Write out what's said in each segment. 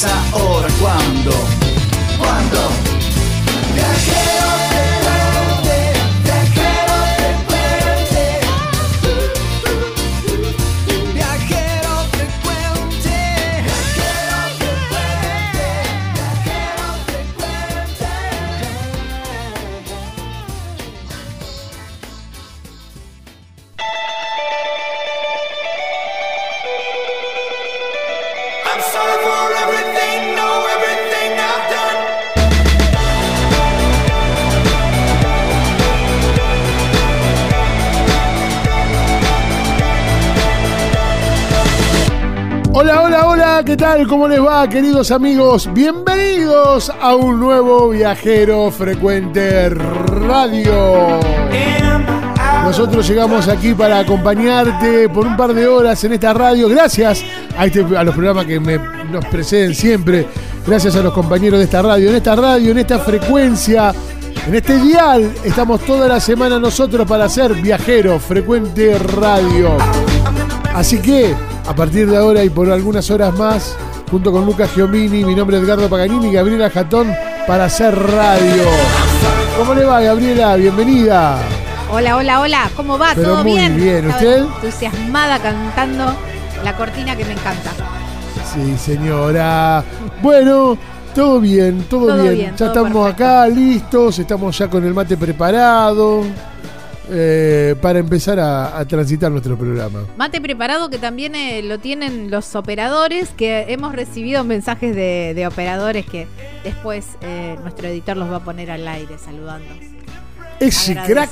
Si no es ¿qué tal? ¿Cómo les va, queridos amigos? Bienvenidos a un nuevo viajero frecuente radio. Nosotros llegamos aquí para acompañarte por un par de horas en esta radio. Gracias a, este- a los programas que nos preceden siempre. Gracias a los compañeros de esta radio. En esta radio, en esta frecuencia, en este dial, estamos toda la semana nosotros para hacer viajero frecuente radio. Así que, a partir de ahora y por algunas horas más, junto con Lucas Giomini, mi nombre es Edgardo Paganini y Gabriela Jatón, para hacer radio. ¿Cómo le va, Gabriela? Bienvenida. Hola, hola, hola, ¿cómo va? Pero ¿Todo muy bien? bien, ¿usted? Entusiasmada cantando la cortina que me encanta. Sí, señora. Bueno, todo bien, todo, Todo bien. bien, Ya todo estamos perfecto. acá listos, estamos ya con el mate preparado eh, para empezar a, a transitar nuestro programa. Mate preparado que también eh, lo tienen los operadores, que hemos recibido mensajes de, de operadores que después eh, nuestro editor los va a poner al aire saludando. Ese crack.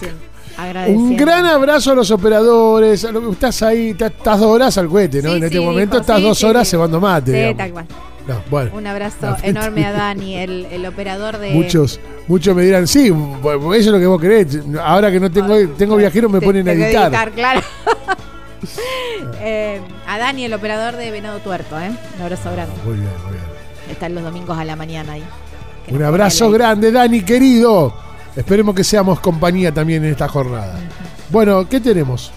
Un gran abrazo a los operadores. Estás ahí, estás, dos horas al cohete, ¿no? Sí, en este sí, momento estás sí, dos horas cebando mate. Sí, digamos. tal cual. No, bueno, Un abrazo enorme a Dani, el, el operador de... muchos, muchos me dirán, sí, eso es lo que vos querés. Ahora que no tengo, tengo viajeros me Te- ponen a que editar. claro. Eh, a Dani, el operador de Venado Tuerto, ¿eh? Un abrazo grande. Muy bien, muy bien. Están los domingos a la mañana ahí. Un abrazo grande, Dani, querido. Esperemos que seamos compañía también en esta jornada. Bueno, ¿qué tenemos?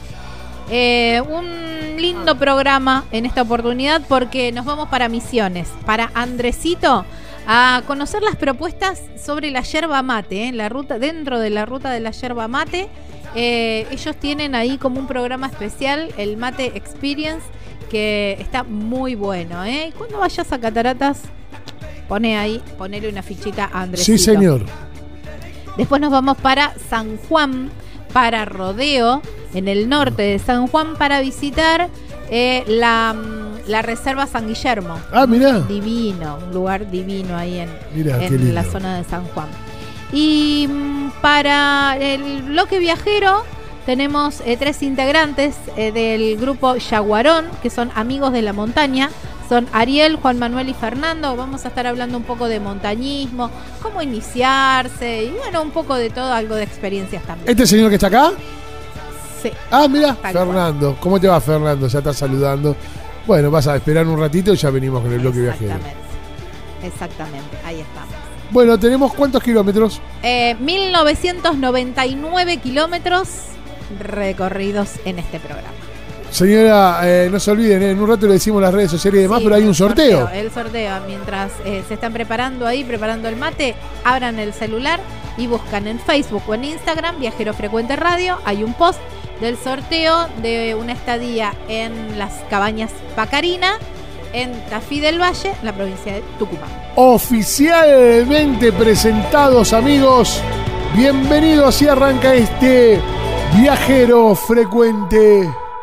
Eh, un lindo programa en esta oportunidad porque nos vamos para Misiones, para Andresito, a conocer las propuestas sobre la yerba mate, ¿eh? la ruta, dentro de la ruta de la yerba mate. Eh, ellos tienen ahí como un programa especial, el Mate Experience, que está muy bueno. ¿eh? Y Cuando vayas a Cataratas, pone ahí, ponele una fichita a Andresito. Sí, señor. Después nos vamos para San Juan, para Rodeo, en el norte de San Juan para visitar eh, la, mm, la Reserva San Guillermo. Ah, mira. Divino, un lugar divino ahí en, Mirá, en la zona de San Juan. Y mm, para el bloque viajero tenemos eh, tres integrantes eh, del grupo Yaguarón, que son amigos de la montaña. Son Ariel, Juan Manuel y Fernando. Vamos a estar hablando un poco de montañismo, cómo iniciarse y bueno, un poco de todo, algo de experiencias también. ¿Este señor que está acá? Sí. Ah, mira, Tal Fernando. ¿Cómo te va, Fernando? Ya estás saludando. Bueno, vas a esperar un ratito y ya venimos con el bloque viajero. Exactamente. Exactamente, ahí estamos. Bueno, ¿tenemos cuántos kilómetros? Eh, 1999 kilómetros recorridos en este programa. Señora, eh, no se olviden, eh, en un rato le decimos las redes sociales y demás, Sí, pero hay un sorteo. El sorteo, mientras eh, se están preparando ahí, preparando el mate, abran el celular y buscan en Facebook o en Instagram Viajero Frecuente Radio. Hay un post del sorteo de una estadía en las cabañas Pacarina, en Tafí del Valle, en la provincia de Tucumán. Oficialmente presentados, amigos. Bienvenidos y arranca este viajero frecuente.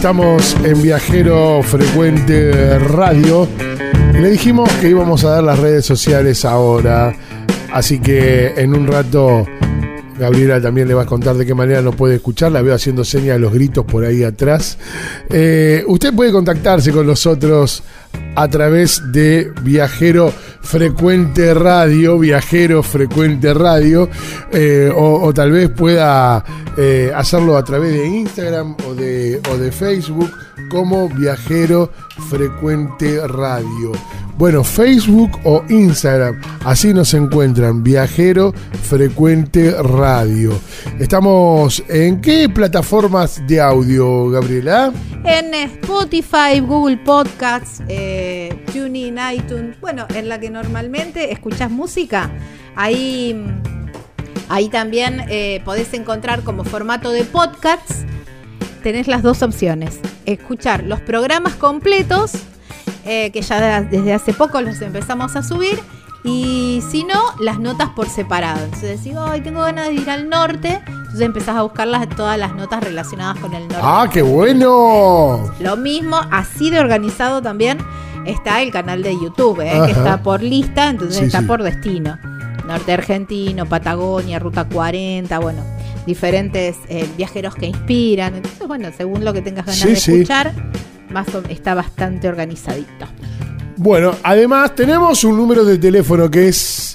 estamos en Viajero Frecuente Radio. Le dijimos que íbamos a dar las redes sociales ahora. Así que en un rato Gabriela también le va a contar de qué manera nos puede escuchar. La veo haciendo señas de los gritos por ahí atrás. Eh, usted puede contactarse con nosotros a través de Viajero Frecuente Radio, Viajero Frecuente Radio, eh, o, o tal vez pueda eh, hacerlo a través de Instagram o de, o de Facebook como Viajero Frecuente Radio. Bueno, Facebook o Instagram, así nos encuentran, Viajero Frecuente Radio. Estamos en qué plataformas de audio, Gabriela? En Spotify, Google Podcasts, eh, TuneIn, iTunes, bueno, en la que normalmente escuchas música, ahí, ahí también eh, podés encontrar como formato de podcasts, tenés las dos opciones, escuchar los programas completos, eh, que ya de- desde hace poco los empezamos a subir, y si no, las notas por separado. Entonces decís, ay, tengo ganas de ir al norte, entonces empezás a buscar las- todas las notas relacionadas con el norte. ¡Ah, qué bueno! Lo mismo, así de organizado también está el canal de YouTube, ¿eh? Que está por lista, entonces Sí, está sí. por destino. Norte argentino, Patagonia, Ruta 40, bueno, diferentes eh, viajeros que inspiran. Entonces, bueno, según lo que tengas ganas Sí, de sí. escuchar, más o- está bastante organizadito. Bueno, además tenemos un número de teléfono que es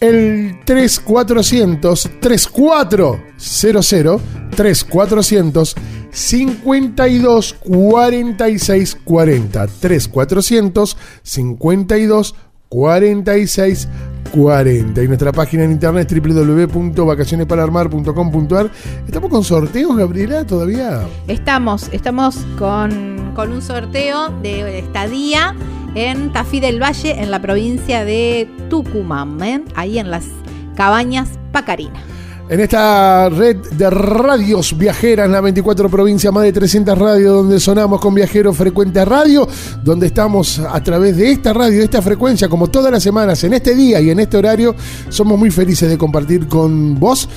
el 3400 3400 3400 52 46 40 3400 52 46 40 y nuestra página en internet www.vacacionespalarmar.com.ar estamos con sorteos Gabriela todavía Estamos, estamos con, con un sorteo de estadía en Tafí del Valle, en la provincia de Tucumán, ¿eh? ahí en las cabañas Pacarina. En esta red de radios viajeras, la 24 provincia, más de 300 radios donde sonamos con Viajero Frecuente Radio, donde estamos a través de esta radio, de esta frecuencia, como todas las semanas, en este día y en este horario, somos muy felices de compartir con vos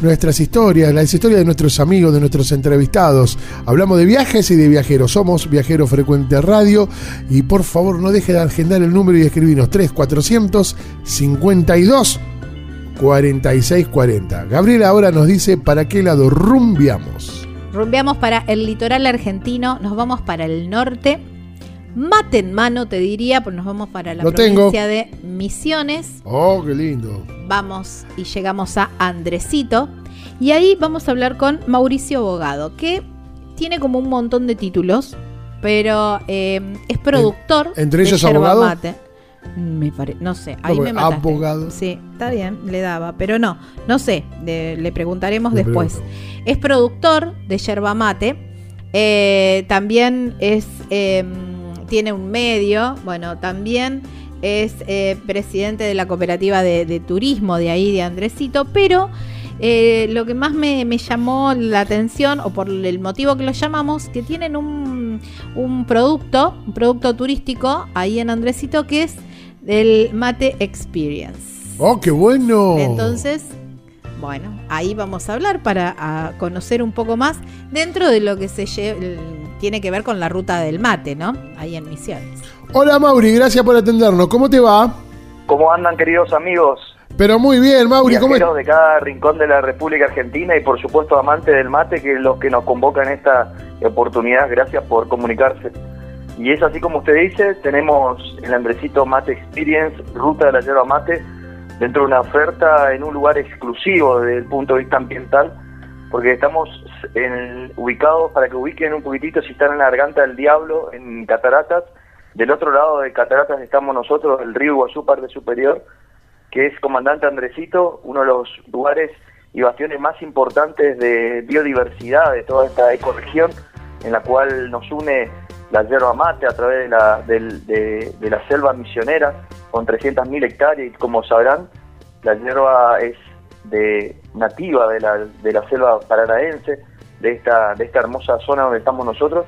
nuestras historias, las historias de nuestros amigos, de nuestros entrevistados. Hablamos de viajes y de viajeros. Somos Viajero Frecuente Radio y por favor no deje de agendar el número y escribirnos 3400 52 4640. Gabriela ahora nos dice para qué lado rumbiamos. Rumbeamos para el litoral argentino, nos vamos para el norte, mate en mano, te diría, pues nos vamos para la provincia de Misiones. Oh, qué lindo. Vamos y llegamos a Andresito. Y ahí vamos a hablar con Mauricio Bogado, que tiene como un montón de títulos, pero eh, es productor. ¿Entre ellos abogado? Mate. Me no sé, ahí me mataste. Abogado. Sí, está bien, le daba, pero no, no sé, le preguntaremos después. Es productor de yerba mate, eh, también es, em, tiene un medio, bueno, también es eh, presidente de la cooperativa de, turismo de ahí, de Andresito, pero eh, lo que más me, llamó la atención, o por el motivo que lo llamamos, que tienen un, un producto, un producto turístico ahí en Andresito que es del Mate Experience. ¡Oh, qué bueno! Entonces, bueno, ahí vamos a hablar para conocer un poco más dentro de lo que se tiene que ver con la ruta del mate, ¿no? Ahí en Misiones. Hola Mauri, gracias por atendernos. ¿Cómo te va? ¿Cómo andan queridos amigos? Pero muy bien, Mauri. ¿cómo de cada rincón de la República Argentina y por supuesto amantes del mate, que es los que nos convocan en esta oportunidad. Gracias por comunicarse. Y es así como usted dice, tenemos el Andresito Mate Experience, Ruta de la Yerba Mate, dentro de una oferta en un lugar exclusivo desde el punto de vista ambiental, porque estamos en ubicados, para que ubiquen un poquitito, si están en la garganta del diablo, en Cataratas, del otro lado de Cataratas estamos nosotros, el río Iguazú, parte superior, que es Comandante Andresito, uno de los lugares y bastiones más importantes de biodiversidad de toda esta ecorregión, en la cual nos une la yerba mate a través de la, de, la selva misionera con 300.000 hectáreas. Y como sabrán, la hierba es de nativa de la, de la selva paranaense, de esta, de esta hermosa zona donde estamos nosotros,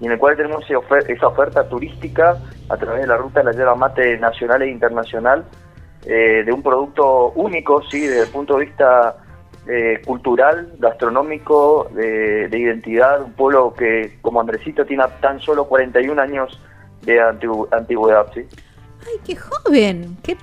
y en el cual tenemos esa oferta turística a través de la ruta de la yerba mate nacional e internacional, eh, de un producto único, sí, desde el punto de vista eh, cultural, gastronómico, de, identidad, un pueblo que como Andresito tiene tan solo 41 años de antigüedad, ¿sí? Ay, qué joven. ¿Qué,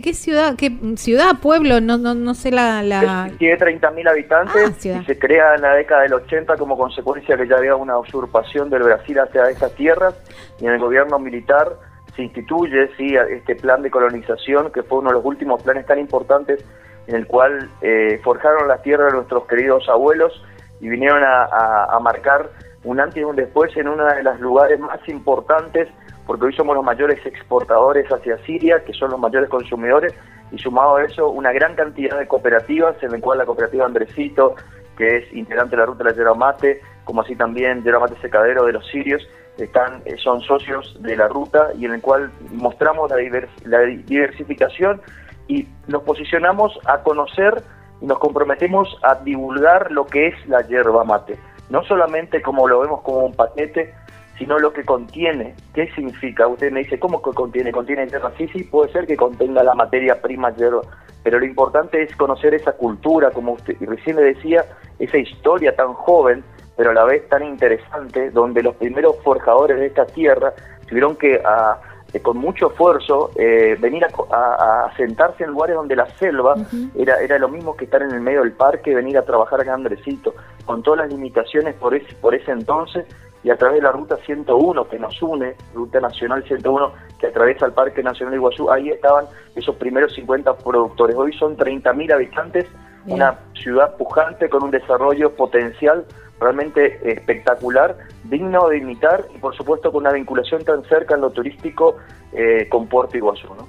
qué, ciudad, qué ciudad, pueblo? No, no, no sé la... la... Tiene 30.000 habitantes ah, y se crea en la década del 80 como consecuencia que ya había una usurpación del Brasil hacia esas tierras y en el gobierno militar se instituye sí, este plan de colonización que fue uno de los últimos planes tan importantes en el cual eh, forjaron las tierras de nuestros queridos abuelos y vinieron a, marcar un antes y un después en uno de los lugares más importantes, porque hoy somos los mayores exportadores hacia Siria, que son los mayores consumidores, y sumado a eso una gran cantidad de cooperativas, en el cual la cooperativa Andresito, que es integrante de la ruta de la Yeramate, como así también Yeramate Secadero de los sirios, están, eh, son socios de la ruta y en el cual mostramos la, la diversificación y nos posicionamos a conocer y nos comprometemos a divulgar lo que es la yerba mate. No solamente como lo vemos como un paquete, sino lo que contiene. ¿Qué significa? Usted me dice, ¿cómo que contiene? ¿Contiene yerba? Sí, sí, puede ser que contenga la materia prima yerba, pero lo importante es conocer esa cultura, como usted recién le decía, esa historia tan joven, pero a la vez tan interesante, donde los primeros forjadores de esta tierra tuvieron que... a con mucho esfuerzo eh, venir a, sentarse en lugares donde la selva era, era lo mismo que estar en el medio del parque, venir a trabajar acá Andresito, con todas las limitaciones por ese, por ese entonces y a través de la ruta 101 que nos une, ruta nacional 101 que atraviesa el Parque Nacional Iguazú, ahí estaban esos primeros 50 productores. Hoy son 30.000 habitantes, una ciudad pujante con un desarrollo potencial realmente espectacular, digno de imitar y por supuesto con una vinculación tan cerca en lo turístico eh, con Puerto Iguazú. ¿no?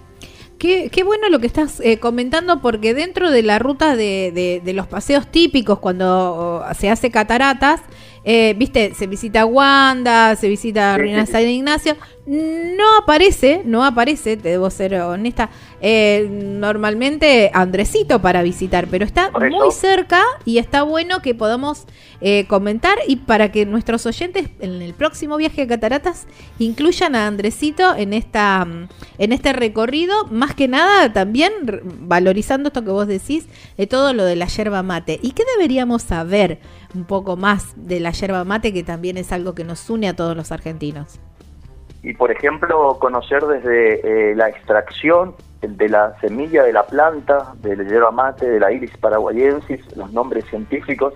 Qué, qué, bueno lo que estás eh, comentando porque dentro de la ruta de, de, los paseos típicos cuando se hace cataratas, eh, viste, se visita Wanda, se visita Ruina San Ignacio, no aparece, no aparece, te debo ser honesta, eh, normalmente Andresito para visitar, pero está muy cerca y está bueno que podamos eh, comentar y para que nuestros oyentes en el próximo viaje a Cataratas incluyan a Andresito en esta en este recorrido, más que nada también valorizando esto que vos decís de todo lo de la yerba mate. ¿Y qué deberíamos saber un poco más de la yerba mate que también es algo que nos une a todos los argentinos? y por ejemplo conocer desde eh, la extracción de la semilla de la planta, del yerba mate, de la iris paraguayensis, los nombres científicos,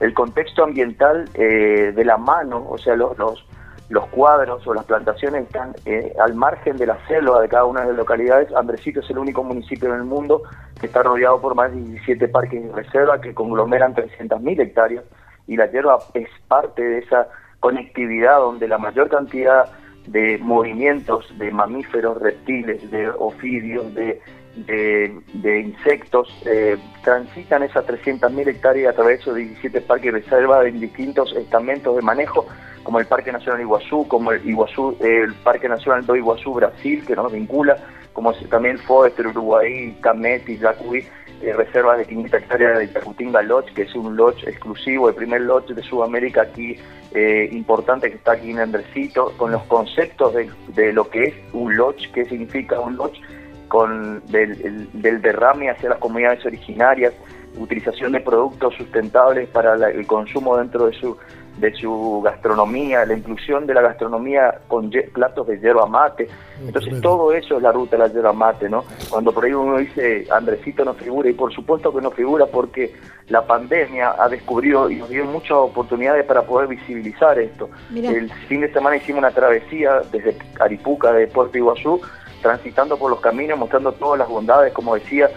el contexto ambiental eh, de la mano, o sea, los, los, los cuadros o las plantaciones están eh, al margen de la selva de cada una de las localidades. Andresito es el único municipio en el mundo que está rodeado por más de 17 parques de reserva que conglomeran 300.000 hectáreas y la hierba es parte de esa conectividad donde la mayor cantidad de movimientos de mamíferos, reptiles, de ofidios, de, de, insectos, eh, transitan esas 300.000 hectáreas a través de esos 17 parques de reserva en distintos estamentos de manejo como el Parque Nacional Iguazú, como el Iguazú, el Parque Nacional do Iguazú Brasil, que nos vincula, como también Forester Uruguay, Camet y Jacuí, eh, reservas de 500 hectáreas de Tacutinga Lodge, que es un lodge exclusivo, el primer lodge de Sudamérica aquí, eh, importante que está aquí en Andresito, con los conceptos de, lo que es un lodge, qué significa un lodge, con del, del derrame hacia las comunidades originarias, utilización de productos sustentables para el consumo dentro de su de su gastronomía, la inclusión de la gastronomía con platos de yerba mate. Entonces todo eso es la ruta de la yerba mate, ¿no? Cuando por ahí uno dice Andresito no figura, y por supuesto que no figura porque la pandemia ha descubrido y nos dio muchas oportunidades para poder visibilizar esto. El fin de semana hicimos una travesía desde Aripuca, de Puerto Iguazú, transitando por los caminos, mostrando todas las bondades, como decía,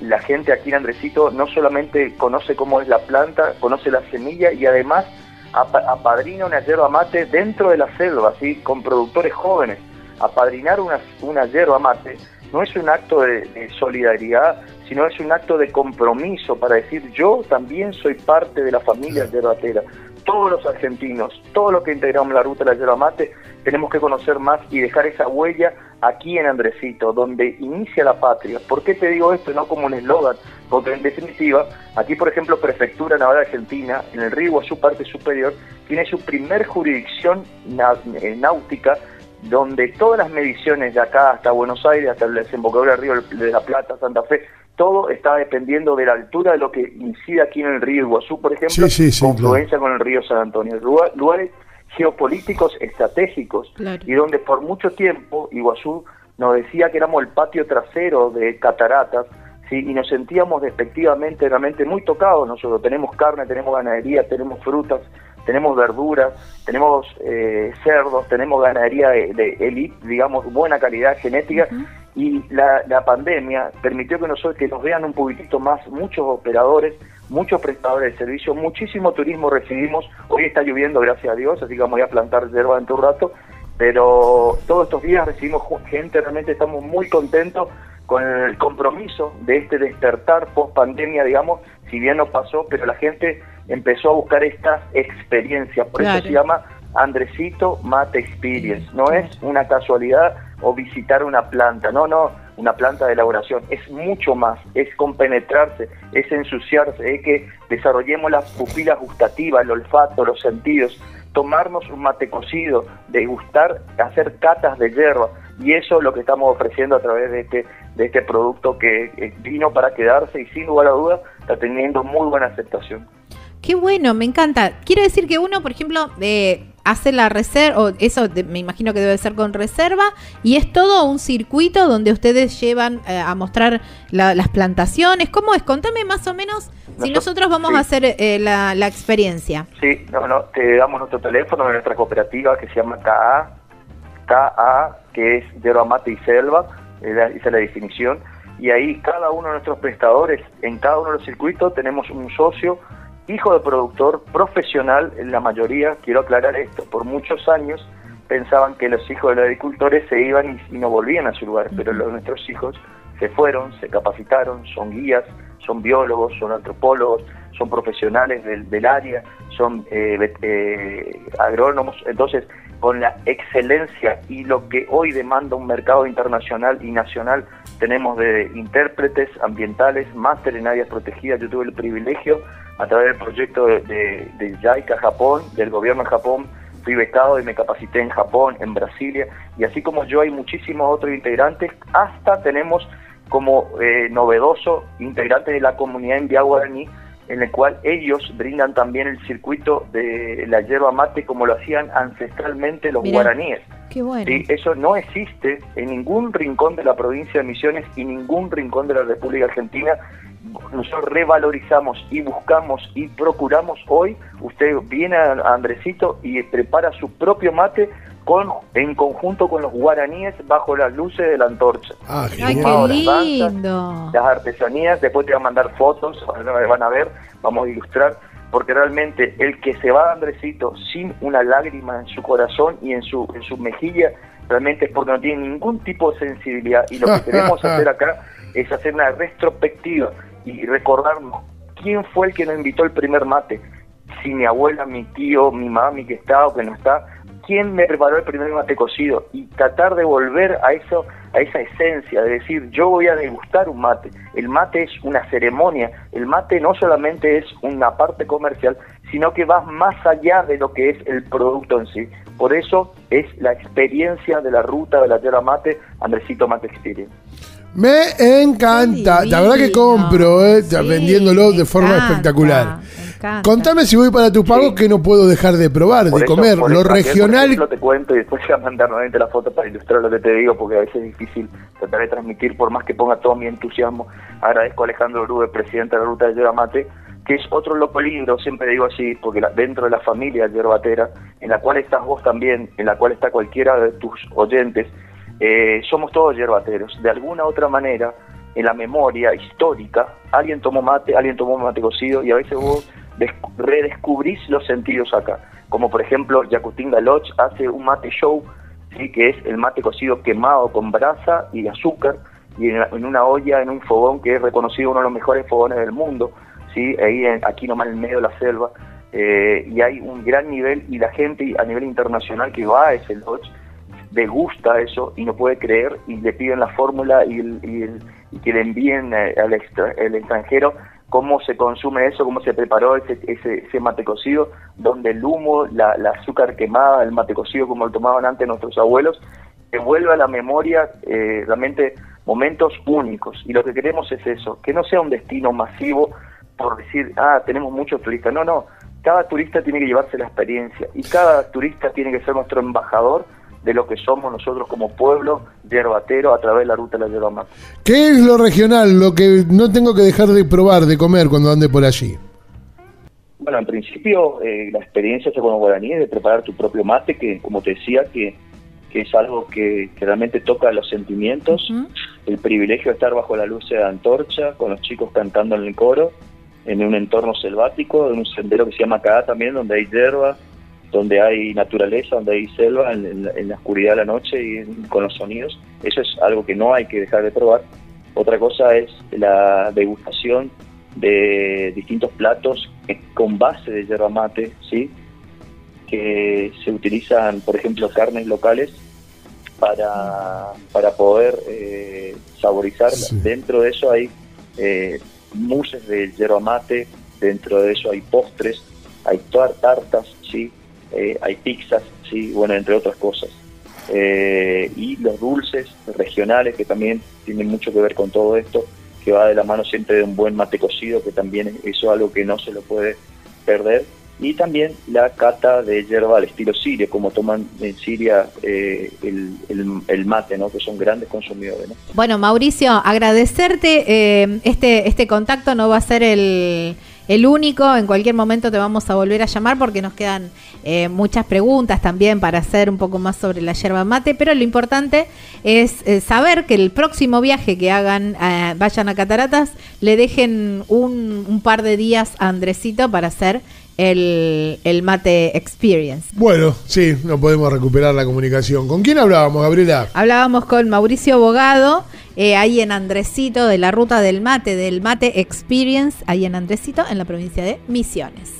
la gente aquí en Andresito no solamente conoce cómo es la planta, conoce la semilla y además apadrina una yerba mate dentro de la selva, ¿sí? con productores jóvenes. Apadrinar una, una yerba mate no es un acto de, solidaridad, sino es un acto de compromiso para decir yo también soy parte de la familia yerbatera. Todos los argentinos, todos los que integramos la ruta de la yerba mate, tenemos que conocer más y dejar esa huella aquí en Andresito, donde inicia la patria. ¿Por qué te digo esto? No como un eslogan, porque en definitiva, aquí por ejemplo Prefectura Naval Argentina, en el río su parte superior, tiene su primer jurisdicción eh, náutica donde todas las mediciones de acá hasta Buenos Aires, hasta el desembocador del río de la Plata, Santa Fe, todo está dependiendo de la altura de lo que incide aquí en el río Iguazú, por ejemplo, sí, confluencia con el río San Antonio. Lugares geopolíticos estratégicos y donde por mucho tiempo Iguazú nos decía que éramos el patio trasero de cataratas ¿sí? y nos sentíamos despectivamente realmente muy tocados nosotros tenemos carne tenemos ganadería tenemos frutas tenemos verduras tenemos eh, cerdos tenemos ganadería de, elite digamos buena calidad genética y la, la, pandemia permitió que nosotros que nos vean un poquitito más muchos operadores muchos prestadores de servicio, muchísimo turismo recibimos. Hoy está lloviendo, gracias a Dios, así que vamos a plantar hierba en un rato. Pero todos estos días recibimos gente, realmente estamos muy contentos con el compromiso de este despertar post pandemia, digamos, si bien no pasó, pero la gente empezó a buscar estas experiencias. Por eso se llama Andresito Mate Experience. No es una casualidad o visitar una planta, no, no una planta de elaboración, es mucho más, es compenetrarse, es ensuciarse, es que desarrollemos las pupilas gustativas, el olfato, los sentidos, tomarnos un mate cocido, degustar, hacer catas de hierba, y eso es lo que estamos ofreciendo a través de este, de este producto que vino para quedarse y sin lugar a dudas está teniendo muy buena aceptación. Qué bueno, me encanta. Quiere decir que uno, por ejemplo, eh, hace la reserva, o eso me imagino que debe ser con reserva, y es todo un circuito donde ustedes llevan eh, a mostrar las plantaciones. ¿Cómo es? Contame más o menos si nosotros vamos a hacer eh, la, experiencia. Sí, no, no, te damos nuestro teléfono de nuestra cooperativa que se llama KA, KA, que es Yerba Mate y Selva, esa es la definición, y ahí cada uno de nuestros prestadores, en cada uno de los circuitos tenemos un socio hijo de productor profesional, en la mayoría, quiero aclarar esto, por muchos años pensaban que los hijos de los agricultores se iban y, no volvían a su lugar, pero los, nuestros hijos se fueron, se capacitaron, son guías, son biólogos, son antropólogos, son profesionales del, área, son eh, eh, agrónomos, entonces con la excelencia y lo que hoy demanda un mercado internacional y nacional, tenemos de intérpretes ambientales, máster en áreas protegidas, yo tuve el privilegio a través del proyecto de, de, Japón, del gobierno de Japón, fui becado y me capacité en Japón, en Brasilia, y así como yo hay muchísimos otros integrantes, hasta tenemos como eh, novedoso integrantes de la comunidad en Guaraní, en el cual ellos brindan también el circuito de la yerba mate como lo hacían ancestralmente los guaraníes. Qué bueno. Eso no existe en ningún rincón de la provincia de Misiones y ningún rincón de la República Argentina nosotros revalorizamos y buscamos y procuramos hoy, usted viene a Andresito y prepara su propio mate con, en conjunto con los guaraníes bajo las luces de la antorcha. Ah, Ay, qué lindo. Las, artesanías, después te van a mandar fotos, van a ver, vamos a ilustrar, porque realmente el que se va a Andresito sin una lágrima en su corazón y en su, en su mejilla, realmente es porque no tiene ningún tipo de sensibilidad. Y lo que queremos hacer acá es hacer una retrospectiva y recordarnos quién fue el que nos invitó el primer mate. Si mi abuela, mi tío, mi mami que está o que no está, quién me preparó el primer mate cocido y tratar de volver a eso, a esa esencia, de decir yo voy a degustar un mate. El mate es una ceremonia, el mate no solamente es una parte comercial, sino que va más allá de lo que es el producto en sí. Por eso es la experiencia de la ruta de la tierra mate, Andresito Mate Experience. Me encanta. La verdad que compro, eh, vendiéndolo de forma espectacular. Contame si voy para tu pago que no puedo dejar de probar, de comer. Lo regional. Lo te cuento y después voy a mandar nuevamente la foto para ilustrar lo que te digo, porque a veces es difícil tratar de transmitir, por más que ponga todo mi entusiasmo. Agradezco a Alejandro Urube, presidente de la Ruta de Yerba Mate, que es otro loco lindo, siempre digo así, porque dentro de la familia yerbatera, en la cual estás vos también, en la cual está cualquiera de tus oyentes, eh, somos todos yerbateros. De alguna otra manera, en la memoria histórica, alguien tomó mate, alguien tomó mate cocido y a veces vos redescubrís los sentidos acá. Como por ejemplo, Yacutín Galoch hace un mate show, ¿sí? que es el mate cocido quemado con brasa y azúcar y en, una olla, en un fogón que es reconocido uno de los mejores fogones del mundo, ¿sí? ahí aquí nomás en medio de la selva. Eh, y hay un gran nivel y la gente a nivel internacional que va a ese lodge le gusta eso y no puede creer y le piden la fórmula y, que le envíen eh, al el extranjero cómo se consume eso, cómo se preparó ese, ese, mate cocido, donde el humo, la, azúcar quemada, el mate cocido como lo tomaban antes nuestros abuelos, que a la memoria eh, realmente momentos únicos. Y lo que queremos es eso, que no sea un destino masivo por decir, ah, tenemos muchos turistas. No, no, cada turista tiene que llevarse la experiencia y cada turista tiene que ser nuestro embajador de lo que somos nosotros como pueblo yerbatero a través de la ruta de la yerba mate. ¿Qué es lo regional, lo que no tengo que dejar de probar, de comer cuando ande por allí? Bueno, en principio eh, la experiencia con los guaraníes de preparar tu propio mate, que como te decía, que, es algo que, realmente toca los sentimientos, el privilegio de estar bajo la luz de la antorcha, con los chicos cantando en el coro, en un entorno selvático, en un sendero que se llama Caá también, donde hay hierba, donde hay naturaleza, donde hay selva, en, la oscuridad de la noche y con los sonidos. Eso es algo que no hay que dejar de probar. Otra cosa es la degustación de distintos platos con base de yerba mate, ¿sí? que se utilizan, por ejemplo, carnes locales para, para poder eh, saborizar. Dentro de eso hay eh, muses de yerba mate, dentro de eso hay postres, hay tartas, ¿sí? Eh, hay pizzas, sí, bueno, entre otras cosas. Eh, y los dulces regionales que también tienen mucho que ver con todo esto, que va de la mano siempre de un buen mate cocido, que también eso es algo que no se lo puede perder. Y también la cata de hierba al estilo sirio, como toman en Siria eh, el, mate, ¿no? que son grandes consumidores. Bueno, Mauricio, agradecerte este, este contacto, no va a ser el el único. En cualquier momento te vamos a volver a llamar porque nos quedan eh, muchas preguntas también para hacer un poco más sobre la yerba mate. Pero lo importante es eh, saber que el próximo viaje que hagan, eh, vayan a Cataratas, le dejen un, un par de días a Andresito para hacer el, el, Mate Experience. Bueno, sí, no podemos recuperar la comunicación. ¿Con quién hablábamos, Gabriela? Hablábamos con Mauricio Bogado, eh, ahí en Andresito, de la ruta del mate, del Mate Experience, ahí en Andresito, en la provincia de Misiones.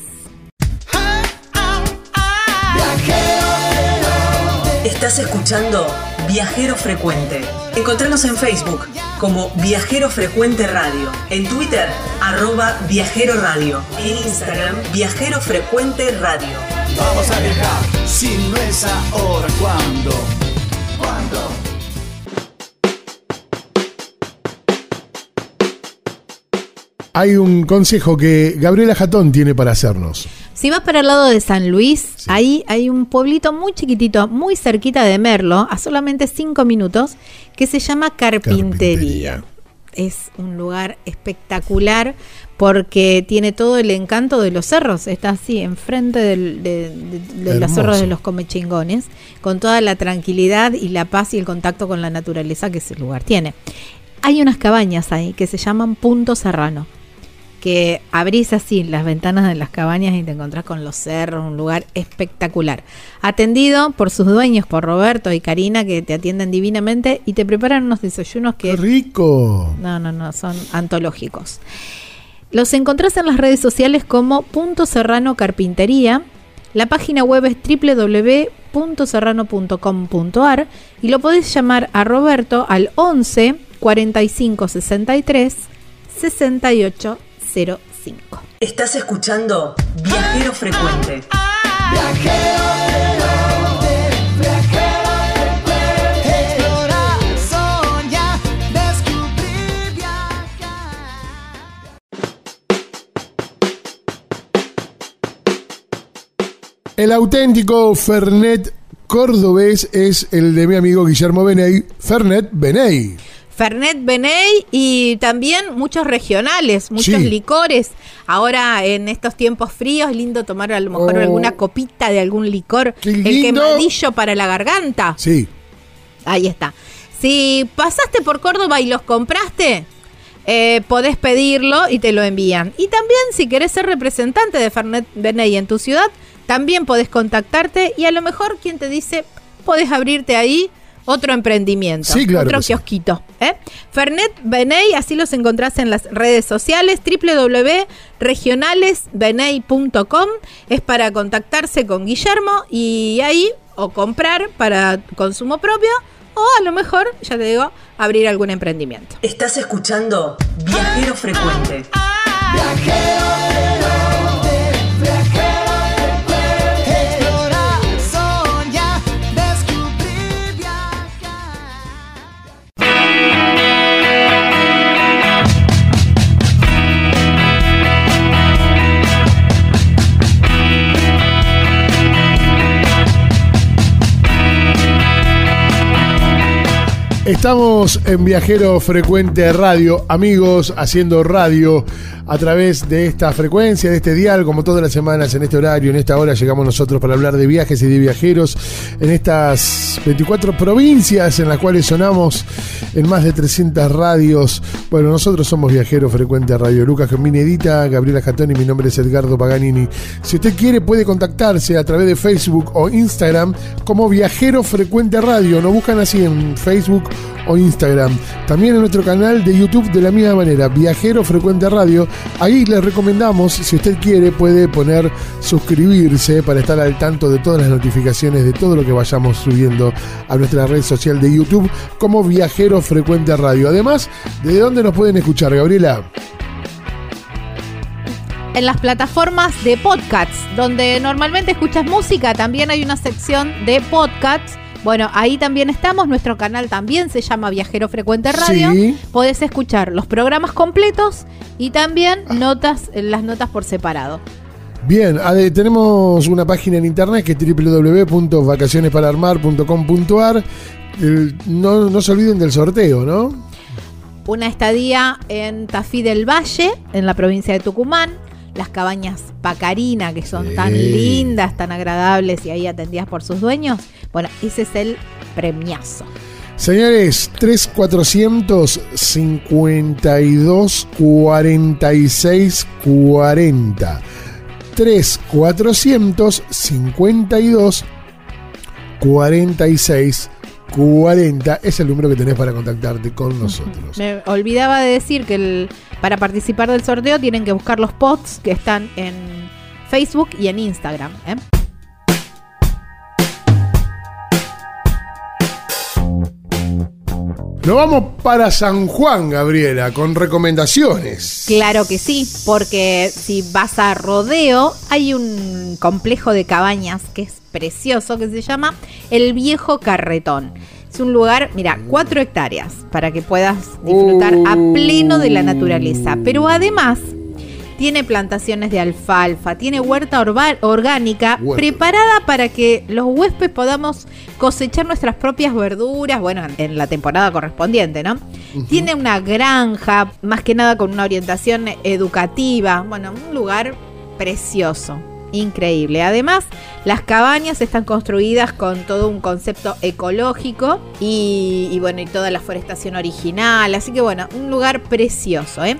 Estás escuchando Viajero Frecuente. Encontrarnos en Facebook como Viajero Frecuente Radio, en Twitter arroba Viajero Radio, en Instagram Viajero Frecuente Radio. Vamos a viajar, si no es ahora, ¿cuándo? ¿Cuándo? Hay un consejo que Gabriela Jatón tiene para hacernos. Si vas para el lado de San Luis, ahí hay un pueblito muy chiquitito, muy cerquita de Merlo, a solamente cinco minutos, que se llama Carpintería. es un lugar espectacular porque tiene todo el encanto de los cerros. Está así, enfrente de, los cerros de los comechingones, con toda la tranquilidad y la paz y el contacto con la naturaleza que ese lugar tiene. Hay unas cabañas ahí que se llaman Punto Serrano que abrís así las ventanas de las cabañas y te encontrás con los cerros, un lugar espectacular. Atendido por sus dueños, por Roberto y Karina, que te atienden divinamente y te preparan unos desayunos que... rico! No, no, no, son antológicos. Los encontrás en las redes sociales como Punto Serrano Carpintería. La página web es www.serrano.com.ar y lo podés llamar a Roberto al 11 45 63 68 Estás escuchando Viajero Frecuente. El auténtico Fernet cordobés es el de mi amigo Guillermo Beney, Fernet Beney. Fernet Beney y también muchos regionales, muchos licores. Ahora en estos tiempos fríos, lindo tomar a lo mejor oh. alguna copita de algún licor. El quemadillo para la garganta. Sí. Ahí está. Si pasaste por Córdoba y los compraste, eh, podés pedirlo y te lo envían. Y también si querés ser representante de Fernet Beney en tu ciudad, también podés contactarte y a lo mejor quien te dice, podés abrirte ahí otro emprendimiento, otro kiosquito. ¿eh? Fernet Beney, así los encontrás en las redes sociales, www.regionalesbeney.com, es para contactarse con Guillermo y ahí o comprar para consumo propio o a lo mejor, ya te digo, abrir algún emprendimiento. Estás escuchando Viajero Frecuente. Viajero Estamos en Viajero Frecuente Radio, amigos, haciendo radio a través de esta frecuencia, de este dial, como todas las semanas en este horario, en esta hora llegamos nosotros para hablar de viajes y de viajeros en estas 24 provincias en las cuales sonamos en más de 300 radios. Bueno, nosotros somos Viajero Frecuente Radio. Lucas Edita, Gabriela Jatón mi nombre es Edgardo Paganini. Si usted quiere puede contactarse a través de Facebook o Instagram como Viajero Frecuente Radio. Nos buscan así en Facebook o Instagram. También en nuestro canal de YouTube de la misma manera, Viajero Frecuente Radio. Ahí les recomendamos, si usted quiere, puede poner suscribirse para estar al tanto de todas las notificaciones de todo lo que vayamos subiendo a nuestra red social de YouTube como Viajero Frecuente Radio. Además, ¿de dónde nos pueden escuchar, Gabriela? en las plataformas de podcasts, donde normalmente escuchas música, también hay una sección de podcasts bueno, ahí también estamos, nuestro canal también se llama Viajero Frecuente Radio. Sí. Podés escuchar los programas completos y también ah. notas, las notas por separado. Bien, tenemos una página en internet que es www.vacacionesparaarmar.com.ar. No, no se olviden del sorteo, ¿no? Una estadía en Tafí del Valle, en la provincia de Tucumán las cabañas Pacarina, que son tan lindas, tan agradables y ahí atendidas por sus dueños. Bueno, ese es el premiazo. Señores, 3400 52 46 40. 3400 52 46 40 es el número que tenés para contactarte con nosotros. Me olvidaba de decir que el, para participar del sorteo tienen que buscar los posts que están en Facebook y en Instagram. ¿eh? Nos vamos para San Juan, Gabriela, con recomendaciones. Claro que sí, porque si vas a Rodeo, hay un complejo de cabañas que es precioso que se llama El Viejo Carretón. Es un lugar, mira, cuatro hectáreas para que puedas disfrutar a pleno de la naturaleza. Pero además tiene plantaciones de alfalfa, tiene huerta orgánica preparada para que los huéspedes podamos cosechar nuestras propias verduras, bueno, en la temporada correspondiente, ¿no? Tiene una granja, más que nada con una orientación educativa, bueno, un lugar precioso increíble. Además, las cabañas están construidas con todo un concepto ecológico y, bueno, y toda la forestación original. Así que bueno, un lugar precioso. ¿eh?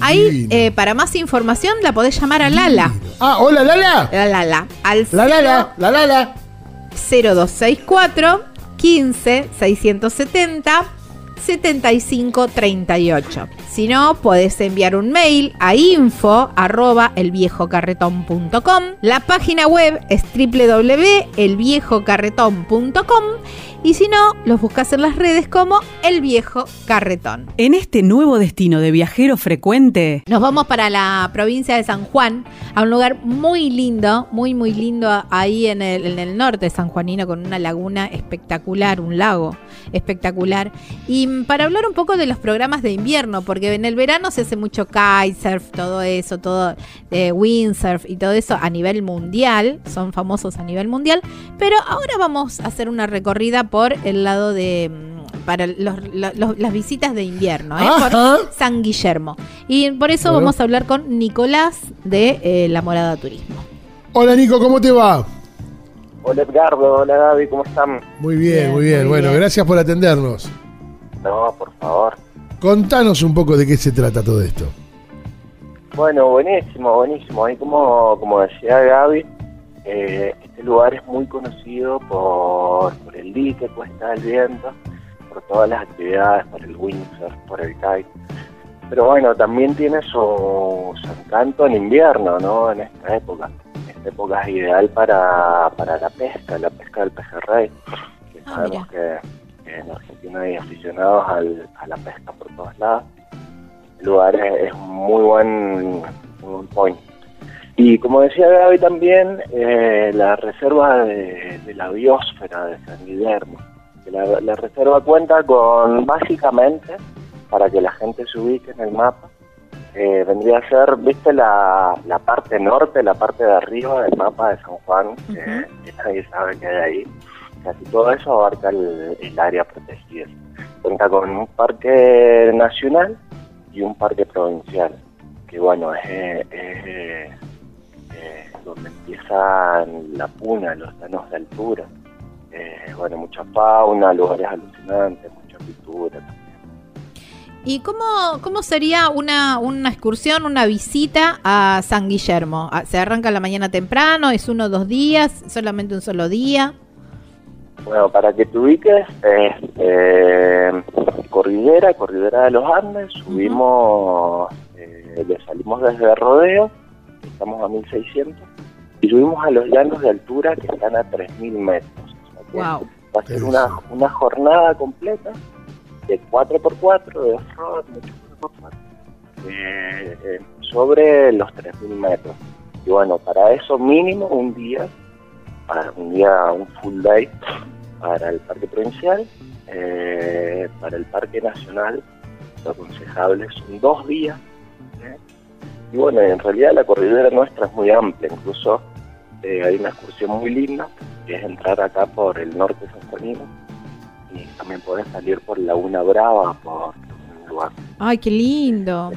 Ahí, eh, para más información, la podés llamar a Lala. Ah, hola Lala. La Lala. Al la Lala, la Lala. 0264 15 670 7538. Si no, puedes enviar un mail a info arroba elviejocarretón.com. La página web es www.elviejocarretón.com y si no, los buscas en las redes como El Viejo Carretón. En este nuevo destino de viajero frecuente, nos vamos para la provincia de San Juan, a un lugar muy lindo, muy, muy lindo ahí en el, en el norte de San Juanino, con una laguna espectacular, un lago espectacular. Y para hablar un poco de los programas de invierno, porque en el verano se hace mucho kitesurf, todo eso, todo eh, windsurf y todo eso a nivel mundial, son famosos a nivel mundial, pero ahora vamos a hacer una recorrida por el lado de mm, para las visitas de invierno, ¿eh? por San Guillermo. Y por eso vamos a hablar con Nicolás de eh, La Morada Turismo. Hola Nico, ¿cómo te va? Hola Edgardo, hola Gaby, ¿cómo están? Muy bien, muy bien. bueno, gracias por atendernos. No, por favor. Contanos un poco de qué se trata todo esto. Bueno, buenísimo, buenísimo. Ahí como, como decía Gaby, eh, este lugar es muy conocido por, por el dique, Cuesta del Viento, por todas las actividades, por el windsurf, por el kite. Pero bueno, también tiene su, su encanto en invierno, ¿no? En esta época esta época es ideal para, para la pesca, la pesca del pejerrey, que ah, sabemos que, en Argentina hay aficionados a la pesca por todos lados. El lugar es, un muy buen, point. Y como decía Gaby también, eh, la reserva de, la biosfera de San Guillermo. La, la reserva cuenta con básicamente, para que la gente se ubique en el mapa, eh, vendría a ser, viste, la, la, parte norte, la parte de arriba del mapa de San Juan, que, nadie sabe que hay ahí. Casi todo eso abarca el, área protegida. Cuenta con un parque nacional y un parque provincial, que bueno, es, eh, donde empiezan la puna, los danos de altura. Bueno, mucha fauna, lugares alucinantes, mucha cultura ¿Y cómo, cómo sería una, una excursión, una visita a San Guillermo? ¿Se arranca la mañana temprano? ¿Es uno o dos días? ¿Solamente un solo día? Bueno, para que te ubiques, eh, Cordillera, Cordillera de los Andes, subimos, eh, le salimos desde Rodeo, estamos a 1600, y subimos a los llanos de altura que están a 3000 metros. wow. Va a ser una, una jornada completa de 4x4, de off-road, eh, eh, sobre los 3.000 metros. Y bueno, para eso mínimo un día, para un día, un full day para el parque provincial, eh, para el parque nacional, lo aconsejable son dos días. Y bueno, en realidad la cordillera nuestra es muy amplia, incluso hay una excursión muy linda, que es entrar acá por el norte de San Juanino, y también podés salir por Laguna Brava, por un lugar. ¡Ay, qué lindo!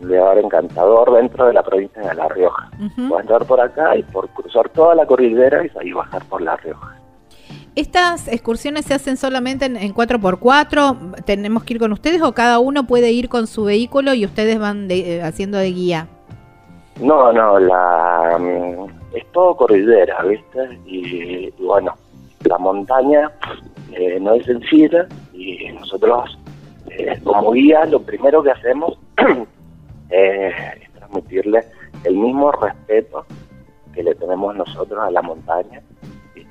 Lugar encantador dentro de la provincia de La Rioja. Puedes entrar por acá y por cruzar toda la cordillera y ahí bajar por La Rioja. ¿Estas excursiones se hacen solamente en, 4x4? ¿Tenemos que ir con ustedes o cada uno puede ir con su vehículo y ustedes van eh, haciendo de guía? No, no, la, mm, es todo cordillera, ¿viste? y bueno, la montaña eh, no es sencilla y nosotros eh, como guía lo primero que hacemos es transmitirle el mismo respeto que le tenemos nosotros a la montaña,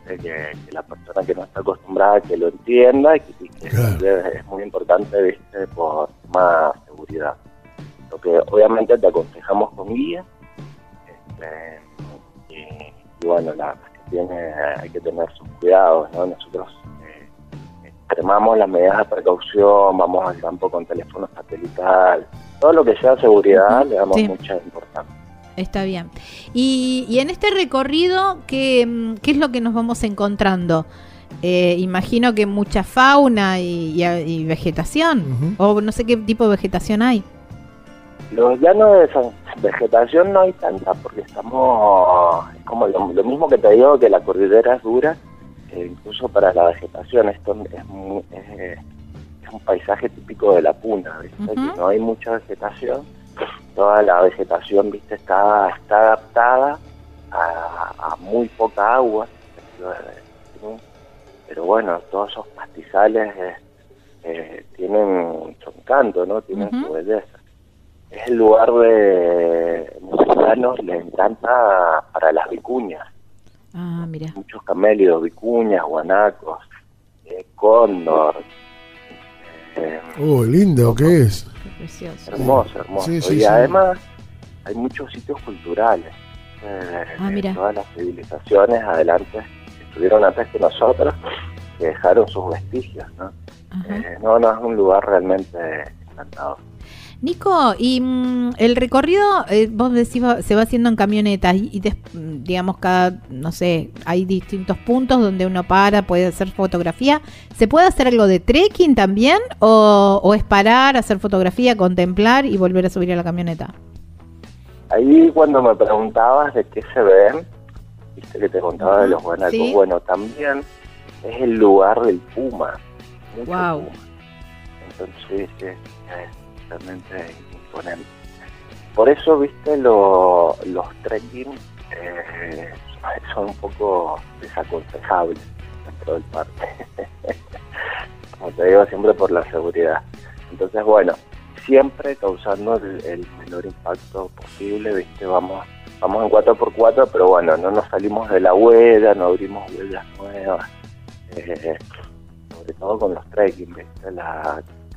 Que, la persona que no está acostumbrada que lo entienda y que, es muy importante ¿viste? por más seguridad. Lo que obviamente te aconsejamos con guía este, y, bueno, la, tiene, hay que tener sus cuidados, ¿no? Nosotros extremamos las medidas de precaución, vamos al campo con teléfono satelital, todo lo que sea seguridad le damos mucha importancia. Está bien. Y, en este recorrido, ¿qué, ¿qué, es lo que nos vamos encontrando? Eh, imagino que mucha fauna y, vegetación, o no sé qué tipo de vegetación hay. Los llanos de vegetación no hay tanta, porque estamos, como lo, mismo que te digo, que la cordillera es dura, eh, incluso para la vegetación, esto es, un paisaje típico de la puna, no hay mucha vegetación, toda la vegetación, ¿viste? Está, está adaptada a, muy poca agua, pero bueno, todos esos pastizales eh, eh, tienen su encanto, ¿no? Tienen su belleza. Es el lugar de mexicanos, les encanta para las vicuñas. Ah, mira. Muchos camélidos, vicuñas, guanacos, eh, cóndor. Eh, oh, lindo, ¿qué es? precioso. Hermoso, hermoso. y además hay muchos sitios culturales. ah, mira. Todas las civilizaciones adelante estuvieron antes que nosotros, que dejaron sus vestigios, ¿no? Eh, no, no, es un lugar realmente encantador. Nico, y mm, el recorrido, eh, vos decís, se va haciendo en camionetas y, digamos, cada, no sé, hay distintos puntos donde uno para, puede hacer fotografía. ¿Se puede hacer algo de trekking también o, o es parar, hacer fotografía, contemplar y volver a subir a la camioneta? Ahí cuando me preguntabas de qué se ven, viste que te contaba de los guanacos, bueno, también es el lugar del puma. wow. Entonces es, imponente. Por eso, viste, los trekking eh, son un poco desaconsejables dentro del parque. Como te digo, siempre por la seguridad. Entonces, bueno, siempre causando el, menor impacto posible, viste, vamos vamos en 4x4, pero bueno, no nos salimos de la huella, no abrimos huellas nuevas, eh, sobre todo con los trekking,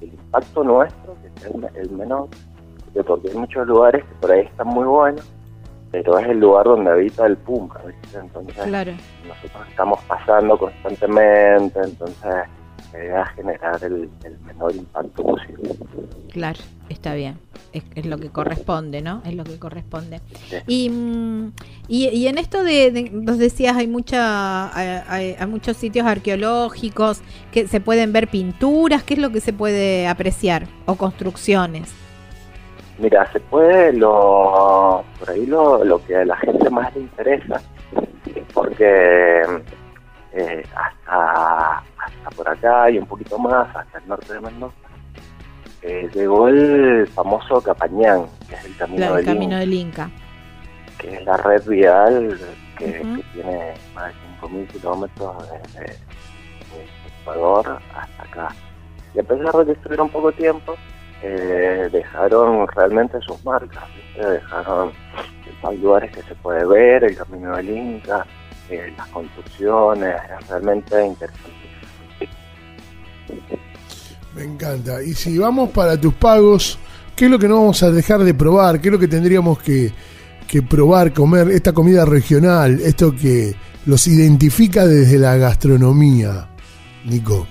el impacto nuestro, que es el, menor, porque hay muchos lugares que por ahí están muy buenos, pero es el lugar donde habita el puma, entonces nosotros estamos pasando constantemente, entonces a generar el, menor impacto posible. Claro, está bien. Es, lo que corresponde, ¿no? Es lo que corresponde. Y, mm, y, y, en esto de, vos decías, hay, mucha, hay, muchos sitios arqueológicos que se pueden ver pinturas. ¿Qué es lo que se puede apreciar? O construcciones. Mira, se puede, lo, por ahí lo, lo que a la gente más le interesa, porque eh, hasta, hasta por acá y un poquito más, hasta el norte de Mendoza, eh, llegó el famoso Capañán, que es el camino, del, camino del, Inca. Que es la red vial que, tiene más de 5.000 kilómetros desde, Ecuador hasta acá. Y a pesar de que estuvieron poco tiempo, eh, dejaron realmente sus marcas, dejaron los lugares que se puede ver, el camino del Inca, las construcciones, es realmente interesante. Me encanta. Y si vamos para tus pagos, ¿qué es lo que no vamos a dejar de probar? ¿Qué es lo que tendríamos que, probar, comer? Esta comida regional, esto que los identifica desde la gastronomía, Nico.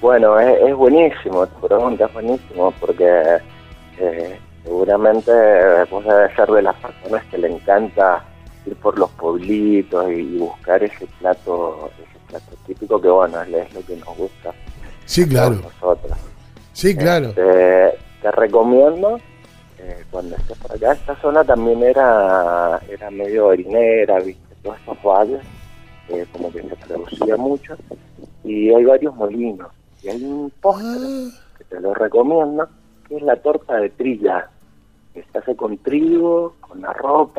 Bueno, es, buenísimo, tu pregunta es buenísimo, porque eh, seguramente vos debes ser de las personas que le encanta ir por los pueblitos y, buscar ese plato, ese plato típico que bueno, es lo que nos gusta. Sí, claro. Nosotros. Sí, claro. Este, te recomiendo eh, cuando estés por acá, esta zona también era, era medio harinera, viste, todos estos valles, eh, como que se producía mucho, y hay varios molinos, y hay un postre ah. que te lo recomiendo, que es la torta de trilla, que se hace con trigo, con arroz,